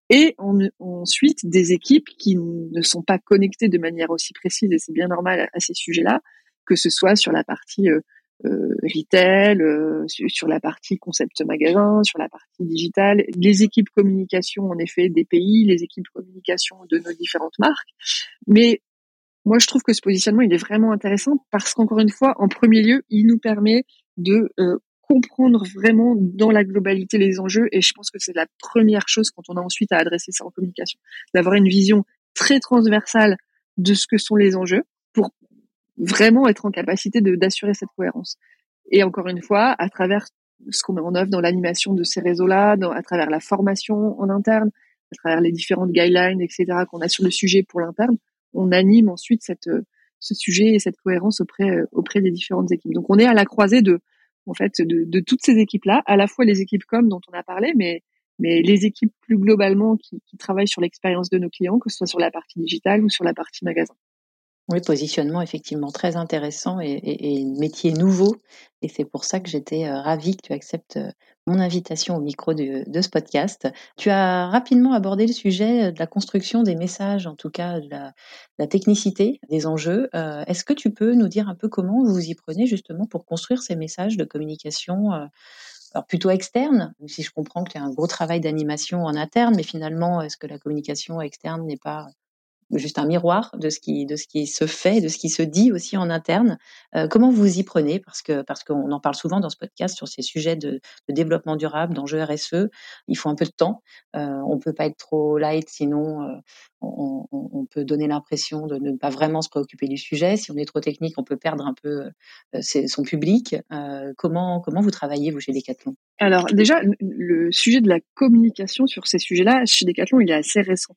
et ensuite des équipes qui ne sont pas connectées de manière aussi précise, et c'est bien normal à, ces sujets-là, que ce soit sur la partie euh, euh retail, euh, sur la partie concept magasin, sur la partie digitale, les équipes communication en effet des pays, les équipes communication de nos différentes marques, mais moi, je trouve que ce positionnement, il est vraiment intéressant parce qu'encore une fois, en premier lieu, il nous permet de euh, comprendre vraiment dans la globalité les enjeux. Et je pense que c'est la première chose quand on a ensuite à adresser ça en communication, d'avoir une vision très transversale de ce que sont les enjeux vraiment être en capacité d'assurer cette cohérence. Et encore une fois, à travers ce qu'on met en œuvre dans l'animation de ces réseaux-là, à travers la formation en interne, à travers les différentes guidelines, etc., qu'on a sur le sujet pour l'interne, on anime ensuite cette, ce sujet et cette cohérence auprès, auprès des différentes équipes. Donc on est à la croisée de, en fait, de, de toutes ces équipes-là, à la fois les équipes comme dont on a parlé, mais, mais les équipes plus globalement qui, qui travaillent sur l'expérience de nos clients, que ce soit sur la partie digitale ou sur la partie magasin. Oui, positionnement effectivement très intéressant et, et, et métier nouveau. Et c'est pour ça que j'étais euh, ravie que tu acceptes euh, mon invitation au micro de, ce podcast. Tu as rapidement abordé le sujet de la construction des messages, en tout cas de la, technicité des enjeux. Euh, Est-ce que tu peux nous dire un peu comment vous y prenez justement pour construire ces messages de communication euh, alors plutôt externe, si je comprends que tu as un gros travail d'animation en interne, mais finalement, est-ce que la communication externe n'est pas juste un miroir de ce qui se fait, de ce qui se dit aussi en interne. Euh, comment vous y prenez? Parce que parce qu'on en parle souvent dans ce podcast sur ces sujets de, développement durable, d'enjeux RSE. Il faut un peu de temps. Euh, on peut pas être trop light, sinon euh, on, peut donner l'impression de ne pas vraiment se préoccuper du sujet. Si on est trop technique, on peut perdre un peu euh, son public. Comment comment vous travaillez vous chez Decathlon? Alors déjà, le sujet de la communication sur ces sujets-là chez Decathlon, il est assez récent.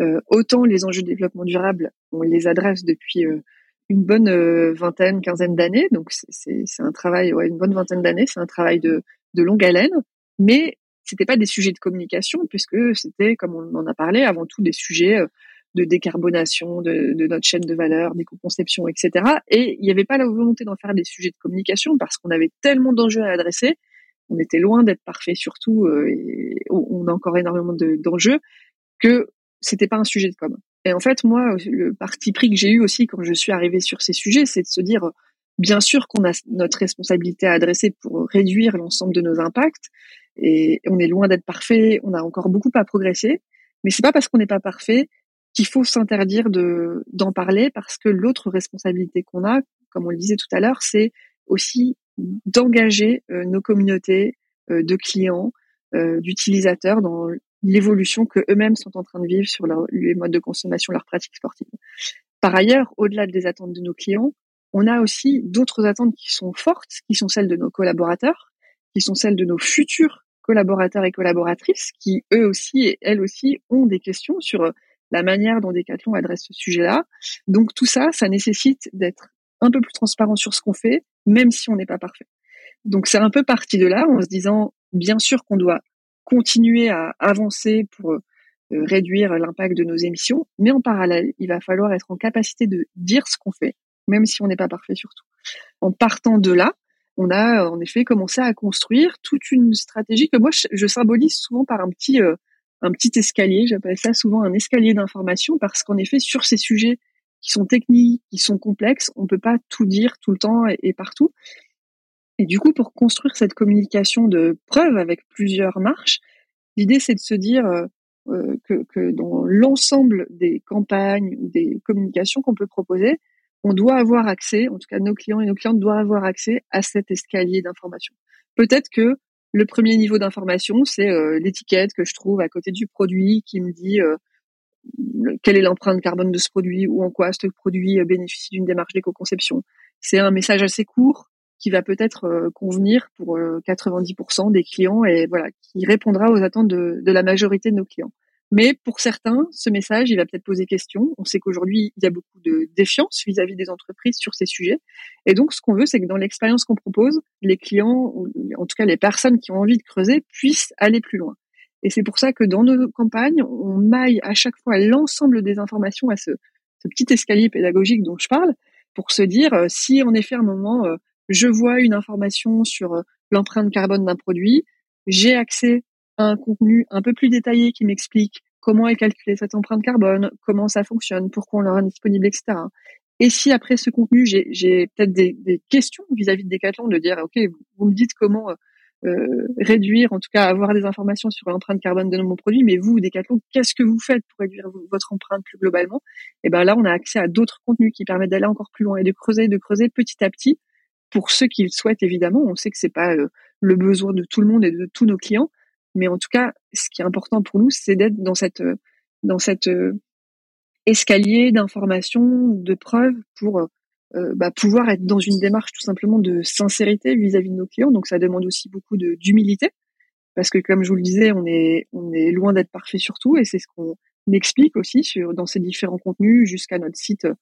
Euh, autant les enjeux de développement durable, on les adresse depuis euh, une bonne euh, vingtaine, quinzaine d'années. Donc c'est un travail, ouais, une bonne vingtaine d'années. C'est un travail de, de longue haleine, mais c'était pas des sujets de communication puisque c'était, comme on en a parlé, avant tout des sujets de décarbonation de, de notre chaîne de valeur, d'éco-conception, etc. Et il n'y avait pas la volonté d'en faire des sujets de communication parce qu'on avait tellement d'enjeux à adresser. On était loin d'être parfait surtout, et on a encore énormément d'enjeux que c'était pas un sujet de com. Et en fait, moi, le parti pris que j'ai eu aussi quand je suis arrivée sur ces sujets, c'est de se dire, bien sûr qu'on a notre responsabilité à adresser pour réduire l'ensemble de nos impacts, et on est loin d'être parfait, on a encore beaucoup à progresser, mais c'est pas parce qu'on n'est pas parfait qu'il faut s'interdire de d'en parler, parce que l'autre responsabilité qu'on a, comme on le disait tout à l'heure, c'est aussi d'engager euh, nos communautés euh, de clients, euh, d'utilisateurs dans l'évolution que eux-mêmes sont en train de vivre sur leur, les modes de consommation, leurs pratiques sportives. Par ailleurs, au-delà des attentes de nos clients, on a aussi d'autres attentes qui sont fortes, qui sont celles de nos collaborateurs, qui sont celles de nos futurs collaborateurs et collaboratrices, qui eux aussi et elles aussi ont des questions sur la manière dont Decathlon adresse ce sujet-là. Donc tout ça, ça nécessite d'être un peu plus transparent sur ce qu'on fait, même si on n'est pas parfait. Donc c'est un peu parti de là, en se disant, bien sûr qu'on doit continuer à avancer pour euh, réduire l'impact de nos émissions, mais en parallèle, il va falloir être en capacité de dire ce qu'on fait, même si on n'est pas parfait surtout. En partant de là, on a en effet commencé à construire toute une stratégie que moi je, symbolise souvent par un petit euh, un petit escalier. J'appelle ça souvent un escalier d'information parce qu'en effet sur ces sujets qui sont techniques, qui sont complexes, on peut pas tout dire tout le temps et partout. Et du coup, pour construire cette communication de preuve avec plusieurs marches, l'idée c'est de se dire euh, euh, que, dans l'ensemble des campagnes ou des communications qu'on peut proposer, on doit avoir accès, en tout cas nos clients et nos clientes doivent avoir accès à cet escalier d'information. Peut-être que le premier niveau d'information, c'est euh, l'étiquette que je trouve à côté du produit qui me dit quelle est l'empreinte carbone de ce produit ou en quoi ce produit bénéficie d'une démarche d'éco-conception. C'est un message assez court qui va peut-être euh, convenir pour 90% euh, des clients et voilà, qui répondra aux attentes de, de, la majorité de nos clients. Mais pour certains, ce message, il va peut-être poser question. On sait qu'aujourd'hui, il y a beaucoup de défiance vis-à-vis des entreprises sur ces sujets. Et donc, ce qu'on veut, c'est que dans l'expérience qu'on propose, les clients, en tout cas les personnes qui ont envie de creuser, puissent aller plus loin. Et c'est pour ça que dans nos campagnes, on maille à chaque fois l'ensemble des informations à ce, ce, petit escalier pédagogique dont je parle, pour se dire, euh, si en effet, à un moment, je vois une information sur euh, l'empreinte carbone d'un produit, j'ai accès à un contenu un peu plus détaillé qui m'explique comment est calculée cette empreinte carbone, comment ça fonctionne, pourquoi on l'aura disponible, etc. Et si après ce contenu, j'ai peut-être des, questions vis-à-vis de Decathlon, de dire, OK, vous, me dites comment euh, réduire, en tout cas avoir des informations sur l'empreinte carbone de nos produits, mais vous, Decathlon, qu'est-ce que vous faites pour réduire votre empreinte plus globalement? Et ben là, on a accès à d'autres contenus qui permettent d'aller encore plus loin et de creuser, de creuser petit à petit pour ceux qui le souhaitent évidemment. On sait que c'est pas le besoin de tout le monde et de tous nos clients, mais en tout cas, ce qui est important pour nous, c'est d'être dans cette dans cette escalier d'informations, de preuves pour euh, bah, pouvoir être dans une démarche tout simplement de sincérité vis-à-vis de nos clients. Donc ça demande aussi beaucoup d'humilité parce que comme je vous le disais, on est on est loin d'être parfait sur tout et c'est ce qu'on explique aussi dans ces différents contenus jusqu'à notre site euh,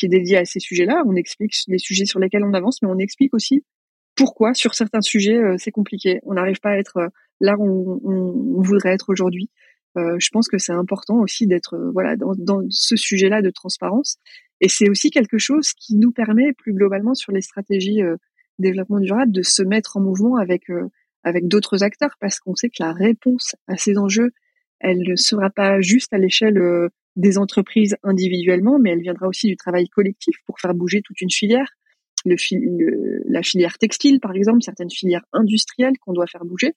qui est dédié à ces sujets-là. On explique les sujets sur lesquels on avance, mais on explique aussi pourquoi sur certains sujets euh, c'est compliqué. On n'arrive pas à être là où on, voudrait être aujourd'hui. Euh, je pense que c'est important aussi d'être voilà dans, dans ce sujet-là de transparence et c'est aussi quelque chose qui nous permet plus globalement sur les stratégies euh, développement durable de se mettre en mouvement avec euh, avec d'autres acteurs parce qu'on sait que la réponse à ces enjeux, elle ne sera pas juste à l'échelle euh, des entreprises individuellement, mais elle viendra aussi du travail collectif pour faire bouger toute une filière. Le, la filière textile, par exemple, certaines filières industrielles qu'on doit faire bouger,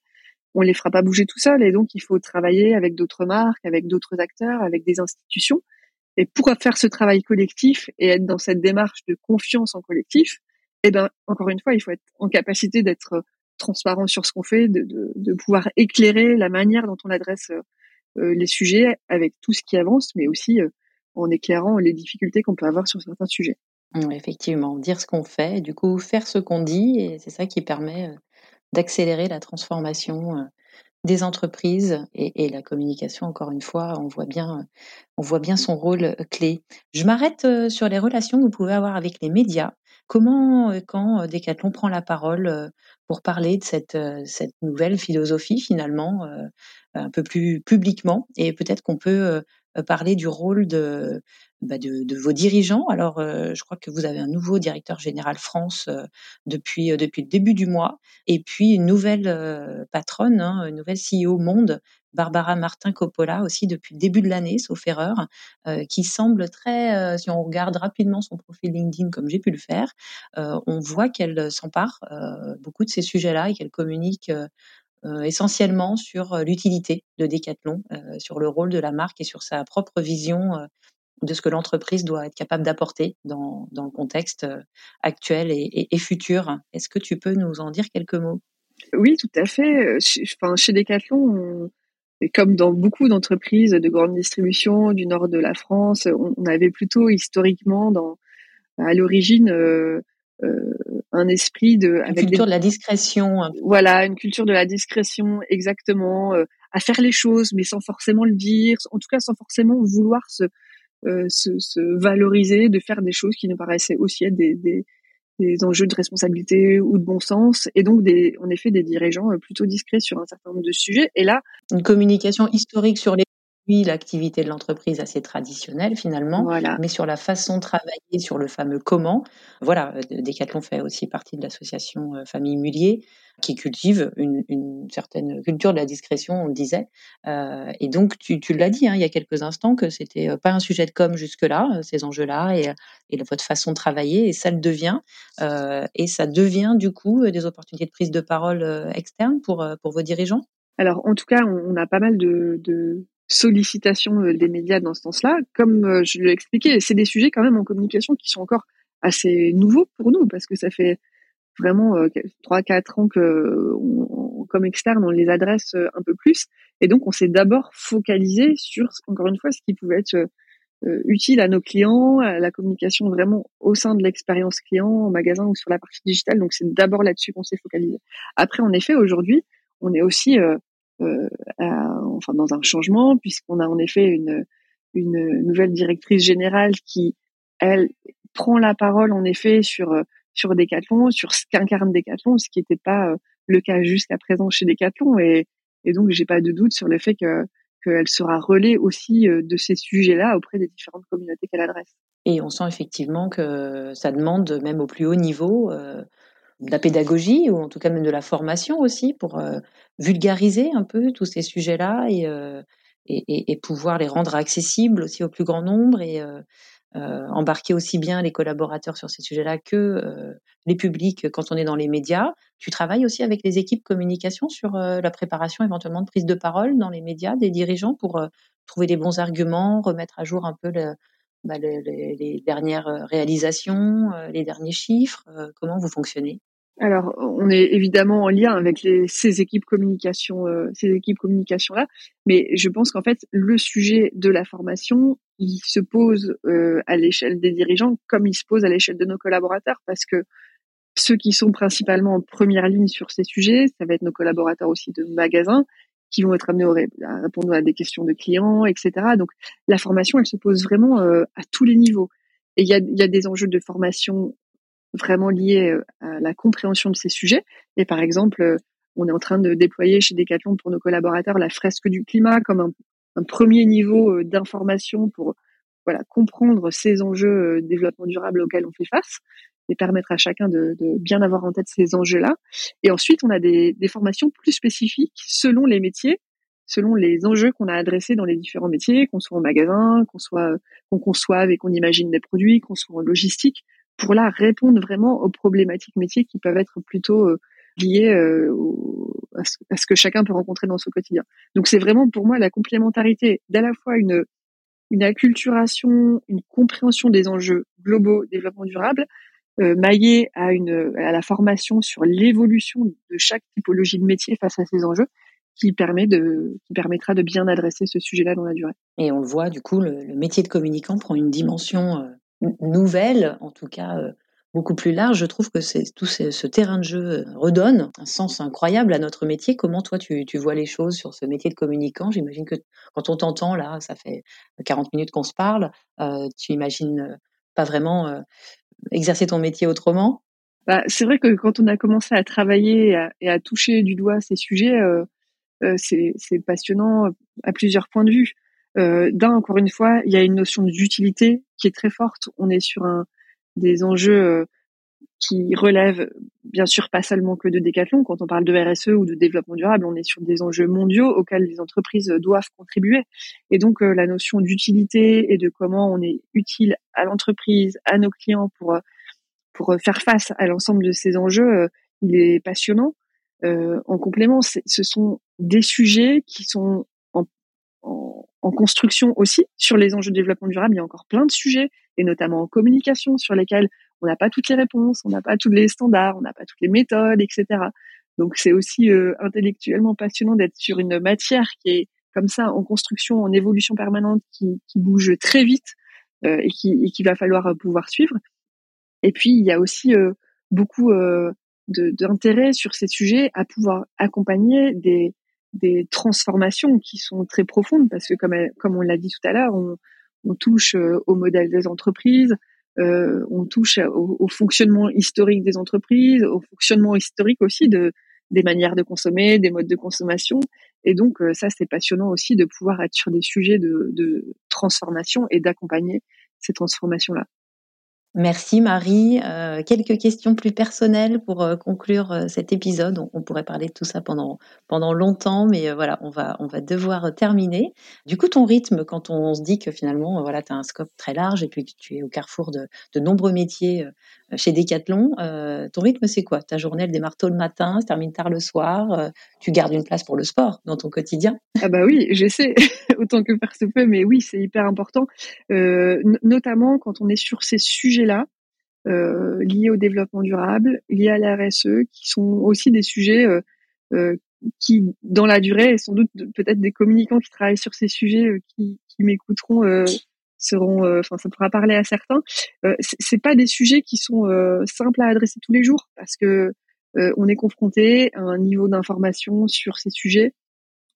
on les fera pas bouger tout seul, et donc il faut travailler avec d'autres marques, avec d'autres acteurs, avec des institutions. Et pour faire ce travail collectif et être dans cette démarche de confiance en collectif, eh ben, encore une fois, il faut être en capacité d'être transparent sur ce qu'on fait, de, de, de, pouvoir éclairer la manière dont on adresse euh, les sujets avec tout ce qui avance, mais aussi en éclairant les difficultés qu'on peut avoir sur certains sujets. Mmh, effectivement, dire ce qu'on fait, du coup faire ce qu'on dit, et c'est ça qui permet d'accélérer la transformation des entreprises et, la communication, encore une fois, on voit bien, on voit bien son rôle euh, clé. Je m'arrête euh, sur les relations que vous pouvez avoir avec les médias. Comment, euh, quand Decathlon prend la parole pour parler de cette, cette nouvelle philosophie, finalement, un peu plus publiquement, et peut-être qu'on peut parler du rôle de, bah, de, vos dirigeants. Alors, je crois que vous avez un nouveau directeur général France depuis, depuis le début du mois, et puis une nouvelle patronne, hein, une nouvelle CEO Monde, Barbara Martin Coppola aussi depuis le début de l'année, sauf erreur, qui semble très, si on regarde rapidement son profil LinkedIn comme j'ai pu le faire, on voit qu'elle s'empare beaucoup de ces sujets-là et qu'elle communique essentiellement sur l'utilité de Decathlon, sur le rôle de la marque et sur sa propre vision de ce que l'entreprise doit être capable d'apporter dans, dans, le contexte euh, actuel et, et, futur. Est-ce que tu peux nous en dire quelques mots? Oui, tout à fait. Enfin, chez Decathlon, comme dans beaucoup d'entreprises de grande distribution du nord de la France, on, avait plutôt historiquement, dans, à l'origine, euh, euh, un esprit de une culture de la discrétion. Voilà, une culture de la discrétion, exactement, à faire les choses, mais sans forcément le dire, en tout cas sans forcément vouloir se euh, se, se, valoriser, de faire des choses qui nous paraissaient aussi être des, des, des, enjeux de responsabilité ou de bon sens, et donc des, en effet des dirigeants euh, plutôt discrets sur un certain nombre de sujets. Et là, une communication historique sur les l'activité de l'entreprise assez traditionnelle finalement, mais sur la façon de travailler, sur le fameux comment. Voilà, euh, Decathlon fait aussi partie de l'association Famille Mullier qui cultive une, une, certaine culture de la discrétion, on le disait. Euh, et donc, tu, tu l'as dit hein, il y a quelques instants que c'était euh, pas un sujet de com jusque-là, euh, ces enjeux-là et, et votre façon de travailler, et ça le devient. Euh, et ça devient du coup des opportunités de prise de parole externe pour, pour vos dirigeants? Alors, en tout cas, on, a pas mal de, de sollicitations des médias dans ce sens-là. Comme je l'ai expliqué, c'est des sujets quand même en communication qui sont encore assez nouveaux pour nous parce que ça fait vraiment euh, trois quatre ans que comme externe on les adresse euh, un peu plus et donc on s'est d'abord focalisé sur encore une fois ce qui pouvait être euh, utile à nos clients à la communication vraiment au sein de l'expérience client en magasin ou sur la partie digitale donc c'est d'abord là-dessus qu'on s'est focalisé après en effet aujourd'hui on est aussi euh, enfin dans un changement puisqu'on a en effet une une nouvelle directrice générale qui elle prend la parole en effet sur sur Decathlon, sur ce qu'incarne Decathlon, ce qui n'était pas euh, le cas jusqu'à présent chez Decathlon. Et, et donc, j'ai pas de doute sur le fait que qu'elle sera relais aussi euh, de ces sujets-là auprès des différentes communautés qu'elle adresse. Et on sent effectivement que ça demande, même au plus haut niveau, euh, de la pédagogie ou en tout cas même de la formation aussi pour vulgariser un peu tous ces sujets-là et, et, et, pouvoir les rendre accessibles aussi au plus grand nombre et, embarquer aussi bien les collaborateurs sur ces sujets-là que les publics quand on est dans les médias. Tu travailles aussi avec les équipes communication sur la préparation éventuellement de prise de parole dans les médias des dirigeants pour trouver les bons arguments, remettre à jour un peu le, bah, les, dernières réalisations, les derniers chiffres. comment vous fonctionnez? Alors, on est évidemment en lien avec les, ces équipes communication, euh, ces équipes communication là, mais je pense qu'en fait, le sujet de la formation, il se pose euh, à l'échelle des dirigeants comme il se pose à l'échelle de nos collaborateurs, parce que ceux qui sont principalement en première ligne sur ces sujets, ça va être nos collaborateurs aussi de magasins, qui vont être amenés à répondre à des questions de clients, etc. Donc, la formation, elle se pose vraiment euh, à tous les niveaux. Et il y a, des enjeux de formation vraiment lié euh, à la compréhension de ces sujets. Et par exemple, euh, on est en train de déployer chez Decathlon pour nos collaborateurs la fresque du climat comme un, un premier niveau d'information pour voilà comprendre ces enjeux développement durable auxquels on fait face et permettre à chacun de, de bien avoir en tête ces enjeux-là. Et ensuite, on a des, des, formations plus spécifiques selon les métiers, selon les enjeux qu'on a adressés dans les différents métiers, qu'on soit en magasin, qu'on soit qu'on conçoive et qu'on imagine des produits, qu'on soit en logistique pour là répondre vraiment aux problématiques métiers qui peuvent être plutôt euh, liées euh, à, ce, que chacun peut rencontrer dans son quotidien. Donc c'est vraiment pour moi la complémentarité d'à la fois une une acculturation, une compréhension des enjeux globaux développement durable, euh, maillée à une à la formation sur l'évolution de chaque typologie de métier face à ces enjeux qui permet de qui permettra de bien adresser ce sujet-là dans la durée. Et on le voit du coup le, métier de communicant prend une dimension euh, nouvelle, en tout cas euh, beaucoup plus large. Je trouve que c'est tout ce, terrain de jeu redonne un sens incroyable à notre métier. Comment toi tu, vois les choses sur ce métier de communicant? J'imagine que quand on t'entend là, ça fait 40 minutes qu'on se parle, tu imagines pas vraiment exercer ton métier autrement? Bah, c'est vrai que quand on a commencé à travailler et à, toucher du doigt ces sujets, c'est passionnant à plusieurs points de vue. Euh, D'un, encore une fois, il y a une notion d'utilité qui est très forte. On est sur un, des enjeux euh, qui relèvent bien sûr pas seulement que de décathlon. Quand on parle de RSE ou de développement durable, on est sur des enjeux mondiaux auxquels les entreprises doivent contribuer. Et donc euh, la notion d'utilité et de comment on est utile à l'entreprise, à nos clients pour pour faire face à l'ensemble de ces enjeux, euh, il est passionnant. Euh, en complément, ce sont des sujets qui sont en, construction aussi sur les enjeux de développement durable. Il y a encore plein de sujets, et notamment en communication, sur lesquels on n'a pas toutes les réponses, on n'a pas tous les standards, on n'a pas toutes les méthodes, etc. Donc c'est aussi euh, intellectuellement passionnant d'être sur une matière qui est comme ça en construction, en évolution permanente, qui, qui bouge très vite euh, et qui et qui va falloir euh, pouvoir suivre. Et puis il y a aussi euh, beaucoup euh, d'intérêt sur ces sujets à pouvoir accompagner des des transformations qui sont très profondes parce que comme comme on l'a dit tout à l'heure, on, on, touche euh, au modèle des entreprises, euh, on touche au, fonctionnement historique des entreprises, au fonctionnement historique aussi de des manières de consommer, des modes de consommation. Et donc euh, ça, c'est passionnant aussi de pouvoir être sur des sujets de, de transformation et d'accompagner ces transformations-là. Merci Marie. Euh, quelques questions plus personnelles pour euh, conclure euh, cet épisode. On, pourrait parler de tout ça pendant pendant longtemps, mais voilà, on va on va devoir terminer. Du coup, ton rythme, quand on se dit que finalement, voilà, tu as un scope très large et puis que tu es au carrefour de, de nombreux métiers chez Decathlon, ton rythme c'est quoi? Ta journée elle démarre tôt le matin, se termine tard le soir. tu gardes une place pour le sport dans ton quotidien? Ah bah oui, j'essaie autant que faire se peut, mais oui, c'est hyper important, notamment quand on est sur ces sujets là euh, liés au développement durable, liés à la RSE, qui sont aussi des sujets euh, euh, qui, dans la durée, et sans doute peut-être des communicants qui travaillent sur ces sujets euh, qui, m'écouteront euh, seront, enfin, ça pourra parler à certains. c'est pas des sujets qui sont simples à adresser tous les jours parce que on est confronté à un niveau d'information sur ces sujets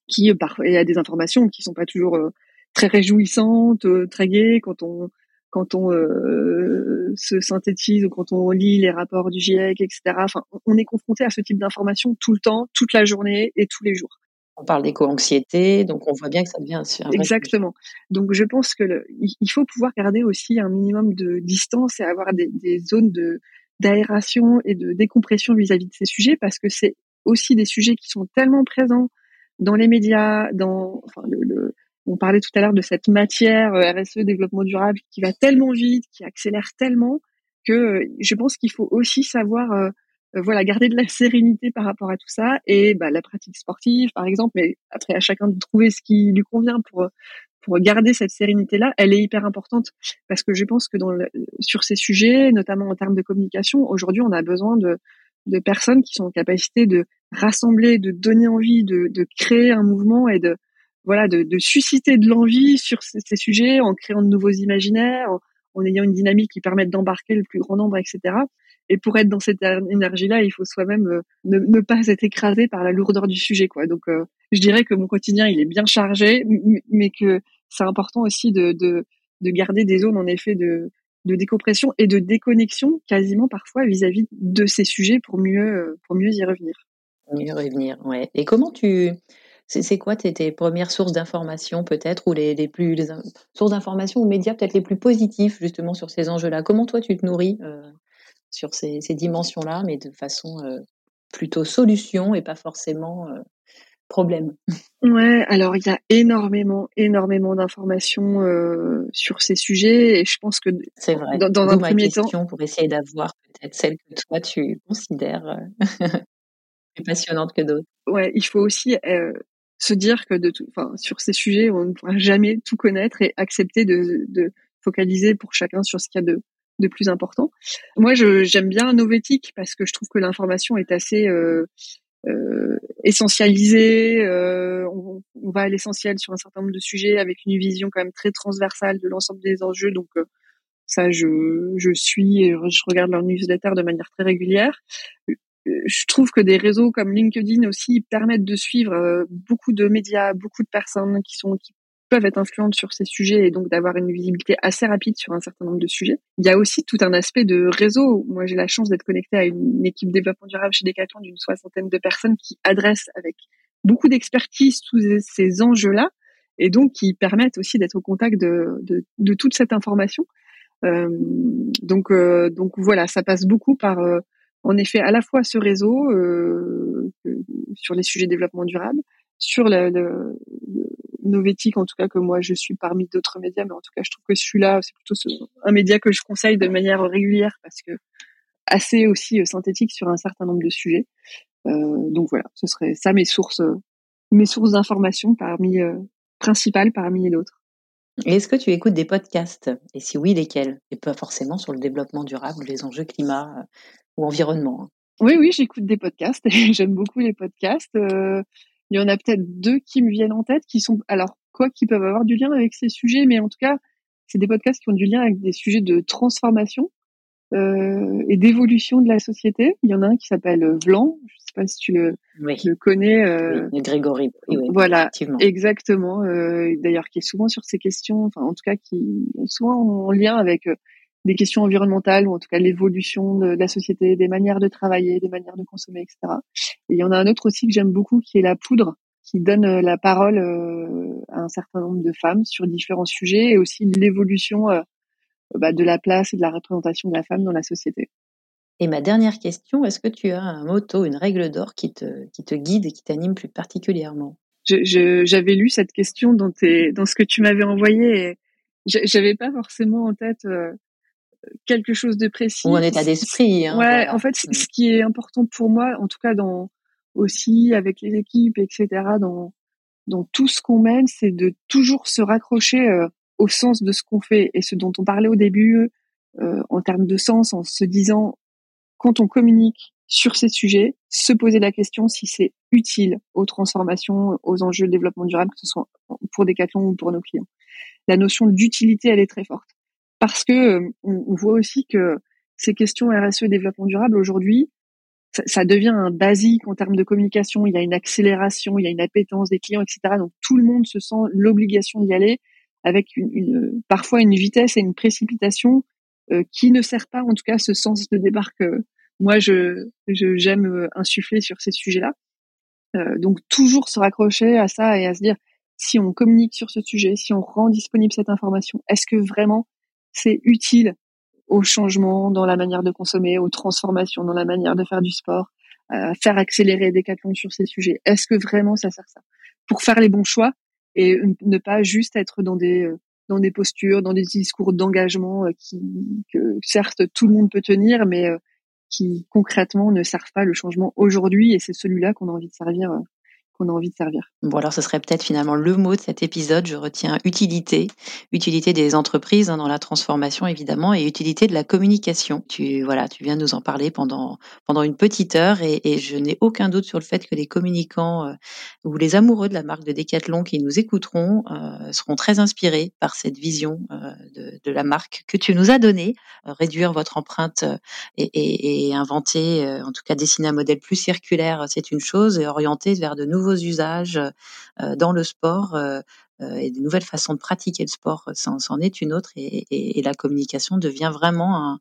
qui parfois il y a des informations qui sont pas toujours très réjouissantes, très gaies quand on quand on euh, se synthétise ou quand on lit les rapports du GIEC, etc. Enfin, on est confronté à ce type d'informations tout le temps, toute la journée et tous les jours. On parle d'éco-anxiété, donc on voit bien que ça devient un Exactement. Donc je pense que il faut pouvoir garder aussi un minimum de distance et avoir des, zones de d'aération et de décompression vis-à-vis de ces sujets parce que c'est aussi des sujets qui sont tellement présents dans les médias, dans enfin, le, le on parlait tout à l'heure de cette matière RSE développement durable qui va tellement vite, qui accélère tellement que je pense qu'il faut aussi savoir voilà garder de la sérénité par rapport à tout ça et bah, la pratique sportive par exemple. Mais après à chacun de trouver ce qui lui convient pour pour garder cette sérénité là elle est hyper importante. Parce que je pense que dans sur ces sujets notamment en termes de communication aujourd'hui on a besoin de de personnes qui sont en capacité de rassembler de donner envie de, de créer un mouvement et de voilà de, susciter de l'envie sur ces, ces, sujets en créant de nouveaux imaginaires en, en ayant une dynamique qui permette d'embarquer le plus grand nombre etc et pour être dans cette énergie-là, il faut soi-même euh, ne, pas être écrasé par la lourdeur du sujet, quoi. Donc, euh, je dirais que mon quotidien, il est bien chargé, mais que c'est important aussi de, de, de, garder des zones, en effet, de, de décompression et de déconnexion, quasiment parfois vis-à-vis de ces sujets pour mieux, euh, pour mieux y revenir. Mieux revenir, ouais. Et comment tu, c'est quoi tes, premières sources d'information peut-être ou les, les plus les sources d'information ou médias peut-être les plus positifs justement sur ces enjeux-là? Comment toi tu te nourris sur ces, ces dimensions-là, mais de façon euh, plutôt solution et pas forcément euh, problème. Ouais, alors il y a énormément, énormément d'informations euh, sur ces sujets et je pense que c'est vrai. Dans, dans un ma premier question temps, pour essayer d'avoir peut-être celle que toi tu considères plus passionnante que d'autres. Ouais, il faut aussi se dire que de tout, enfin sur ces sujets, on ne pourra jamais tout connaître et accepter de, de focaliser pour chacun sur ce qu'il y a de de plus important. Moi, j'aime bien Novetic parce que je trouve que l'information est assez euh, euh, essentialisée. Euh, on, on, va à l'essentiel sur un certain nombre de sujets avec une vision quand même très transversale de l'ensemble des enjeux. Donc euh, ça, je, je suis et je regarde leur newsletter de manière très régulière. Je trouve que des réseaux comme LinkedIn aussi permettent de suivre euh, beaucoup de médias, beaucoup de personnes qui sont qui peuvent être influentes sur ces sujets et donc d'avoir une visibilité assez rapide sur un certain nombre de sujets. Il y a aussi tout un aspect de réseau. Moi, j'ai la chance d'être connectée à une équipe développement durable chez Decathlon d'une soixantaine de personnes qui adressent avec beaucoup d'expertise tous ces enjeux-là et donc qui permettent aussi d'être au contact de, de, toute cette information. Euh, donc, euh, donc voilà, ça passe beaucoup par, euh, en effet, à la fois ce réseau sur les sujets développement durable, sur le, Novétique, en tout cas que moi je suis parmi d'autres médias, mais en tout cas je trouve que celui-là c'est plutôt un média que je conseille de manière régulière parce que assez aussi euh, synthétique sur un certain nombre de sujets. Euh, donc voilà, ce serait ça mes sources, mes sources d'information parmi euh, principales parmi d'autres. Est-ce que tu écoutes des podcasts? Et si oui, lesquels? Et pas forcément sur le développement durable, les enjeux climat euh, ou environnement. Hein. Oui, oui, j'écoute des podcasts. J'aime beaucoup les podcasts. Euh, il y en a peut-être deux qui me viennent en tête, qui sont, alors, quoi, qui peuvent avoir du lien avec ces sujets, mais en tout cas, c'est des podcasts qui ont du lien avec des sujets de transformation euh, et d'évolution de la société. Il y en a un qui s'appelle Vlan, je sais pas si tu le, le connais. Euh, oui, Grégory. Oui, voilà, exactement. Euh, D'ailleurs, qui est souvent sur ces questions, enfin, en tout cas, qui est souvent en lien avec euh, des questions environnementales ou en tout cas l'évolution de, la société, des manières de travailler, des manières de consommer, etc. Et il y en a un autre aussi que j'aime beaucoup qui est la poudre, qui donne euh, la parole euh, à un certain nombre de femmes sur différents sujets et aussi l'évolution euh, bah, de la place et de la représentation de la femme dans la société. Et ma dernière question, est-ce que tu as un motto, une règle d'or qui te, qui te guide et qui t'anime plus particulièrement? J'avais lu cette question dans, tes, dans ce que tu m'avais envoyé et j'avais pas forcément en tête quelque chose de précis. Ou un état d'esprit. Hein, ouais, en fait, mm. ce qui est important pour moi, en tout cas dans aussi avec les équipes, etc., dans dans tout ce qu'on mène, c'est de toujours se raccrocher euh, au sens de ce qu'on fait et ce dont on parlait au début euh, en termes de sens, en se disant quand on communique sur ces sujets, se poser la question si c'est utile aux transformations, aux enjeux de développement durable, que ce soit pour Decathlon ou pour nos clients. La notion d'utilité, elle est très forte parce que euh, on, voit aussi que ces questions RSE développement durable aujourd'hui, ça, ça, devient un basique en termes de communication. Il y a une accélération, il y a une appétence des clients, etc. Donc tout le monde se sent l'obligation d'y aller avec une, une, parfois une vitesse et une précipitation euh, qui ne sert pas, en tout cas, ce sens de départ que moi je j'aime euh, insuffler sur ces sujets-là. Euh, donc toujours se raccrocher à ça et à se dire si on communique sur ce sujet, si on rend disponible cette information, est-ce que vraiment c'est utile au changement dans la manière de consommer, aux transformations dans la manière de faire du sport, à faire accélérer des Decathlon sur ces sujets. Est-ce que vraiment ça sert ça? Pour faire les bons choix et ne pas juste être dans des dans des postures, dans des discours d'engagement qui que certes tout le monde peut tenir, mais qui concrètement ne servent pas le changement aujourd'hui. Et c'est celui-là qu'on a envie de servir qu'on a envie de servir. Bon, alors ce serait peut-être finalement le mot de cet épisode. Je retiens utilité, utilité des entreprises hein, dans la transformation évidemment, et utilité de la communication. Tu voilà, tu viens de nous en parler pendant pendant une petite heure, et, je n'ai aucun doute sur le fait que les communicants euh, ou les amoureux de la marque de Decathlon qui nous écouteront euh, seront très inspirés par cette vision euh, de, la marque que tu nous as donnée. Réduire votre empreinte et, et inventer, en tout cas dessiner un modèle plus circulaire, c'est une chose, et orienter vers de nouveaux usages euh, dans le sport euh, euh, et de nouvelles façons de pratiquer le sport, c'en est une autre. Et, la communication devient vraiment un,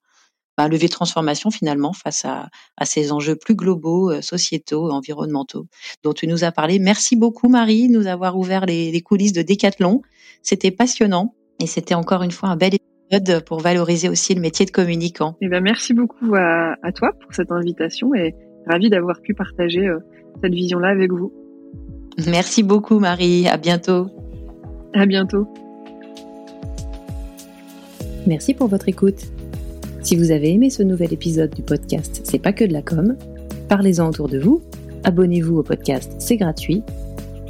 bah, levier de transformation finalement face à, ces enjeux plus globaux, sociétaux, environnementaux dont tu nous as parlé. Merci beaucoup Marie de nous avoir ouvert les, coulisses de Décathlon. C'était passionnant et c'était encore une fois un bel épisode pour valoriser aussi le métier de communicant. Et eh ben merci beaucoup à, toi pour cette invitation et ravi d'avoir pu partager cette vision-là avec vous. Merci beaucoup Marie, à bientôt. À bientôt. Merci pour votre écoute. Si vous avez aimé ce nouvel épisode du podcast C'est pas que de la com, parlez-en autour de vous, abonnez-vous au podcast, c'est gratuit.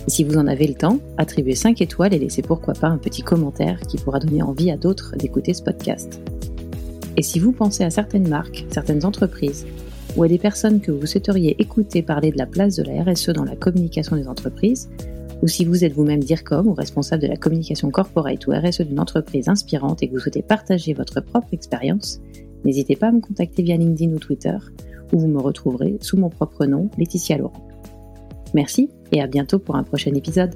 Et si vous en avez le temps, attribuez 5 étoiles et laissez pourquoi pas un petit commentaire qui pourra donner envie à d'autres d'écouter ce podcast. Et si vous pensez à certaines marques, certaines entreprises, ou à des personnes que vous souhaiteriez écouter parler de la place de la RSE dans la communication des entreprises, ou si vous êtes vous-même DIRCOM ou responsable de la communication corporate ou RSE d'une entreprise inspirante et que vous souhaitez partager votre propre expérience, n'hésitez pas à me contacter via LinkedIn ou Twitter, où vous me retrouverez sous mon propre nom, Laetitia Laurent. Merci et à bientôt pour un prochain épisode.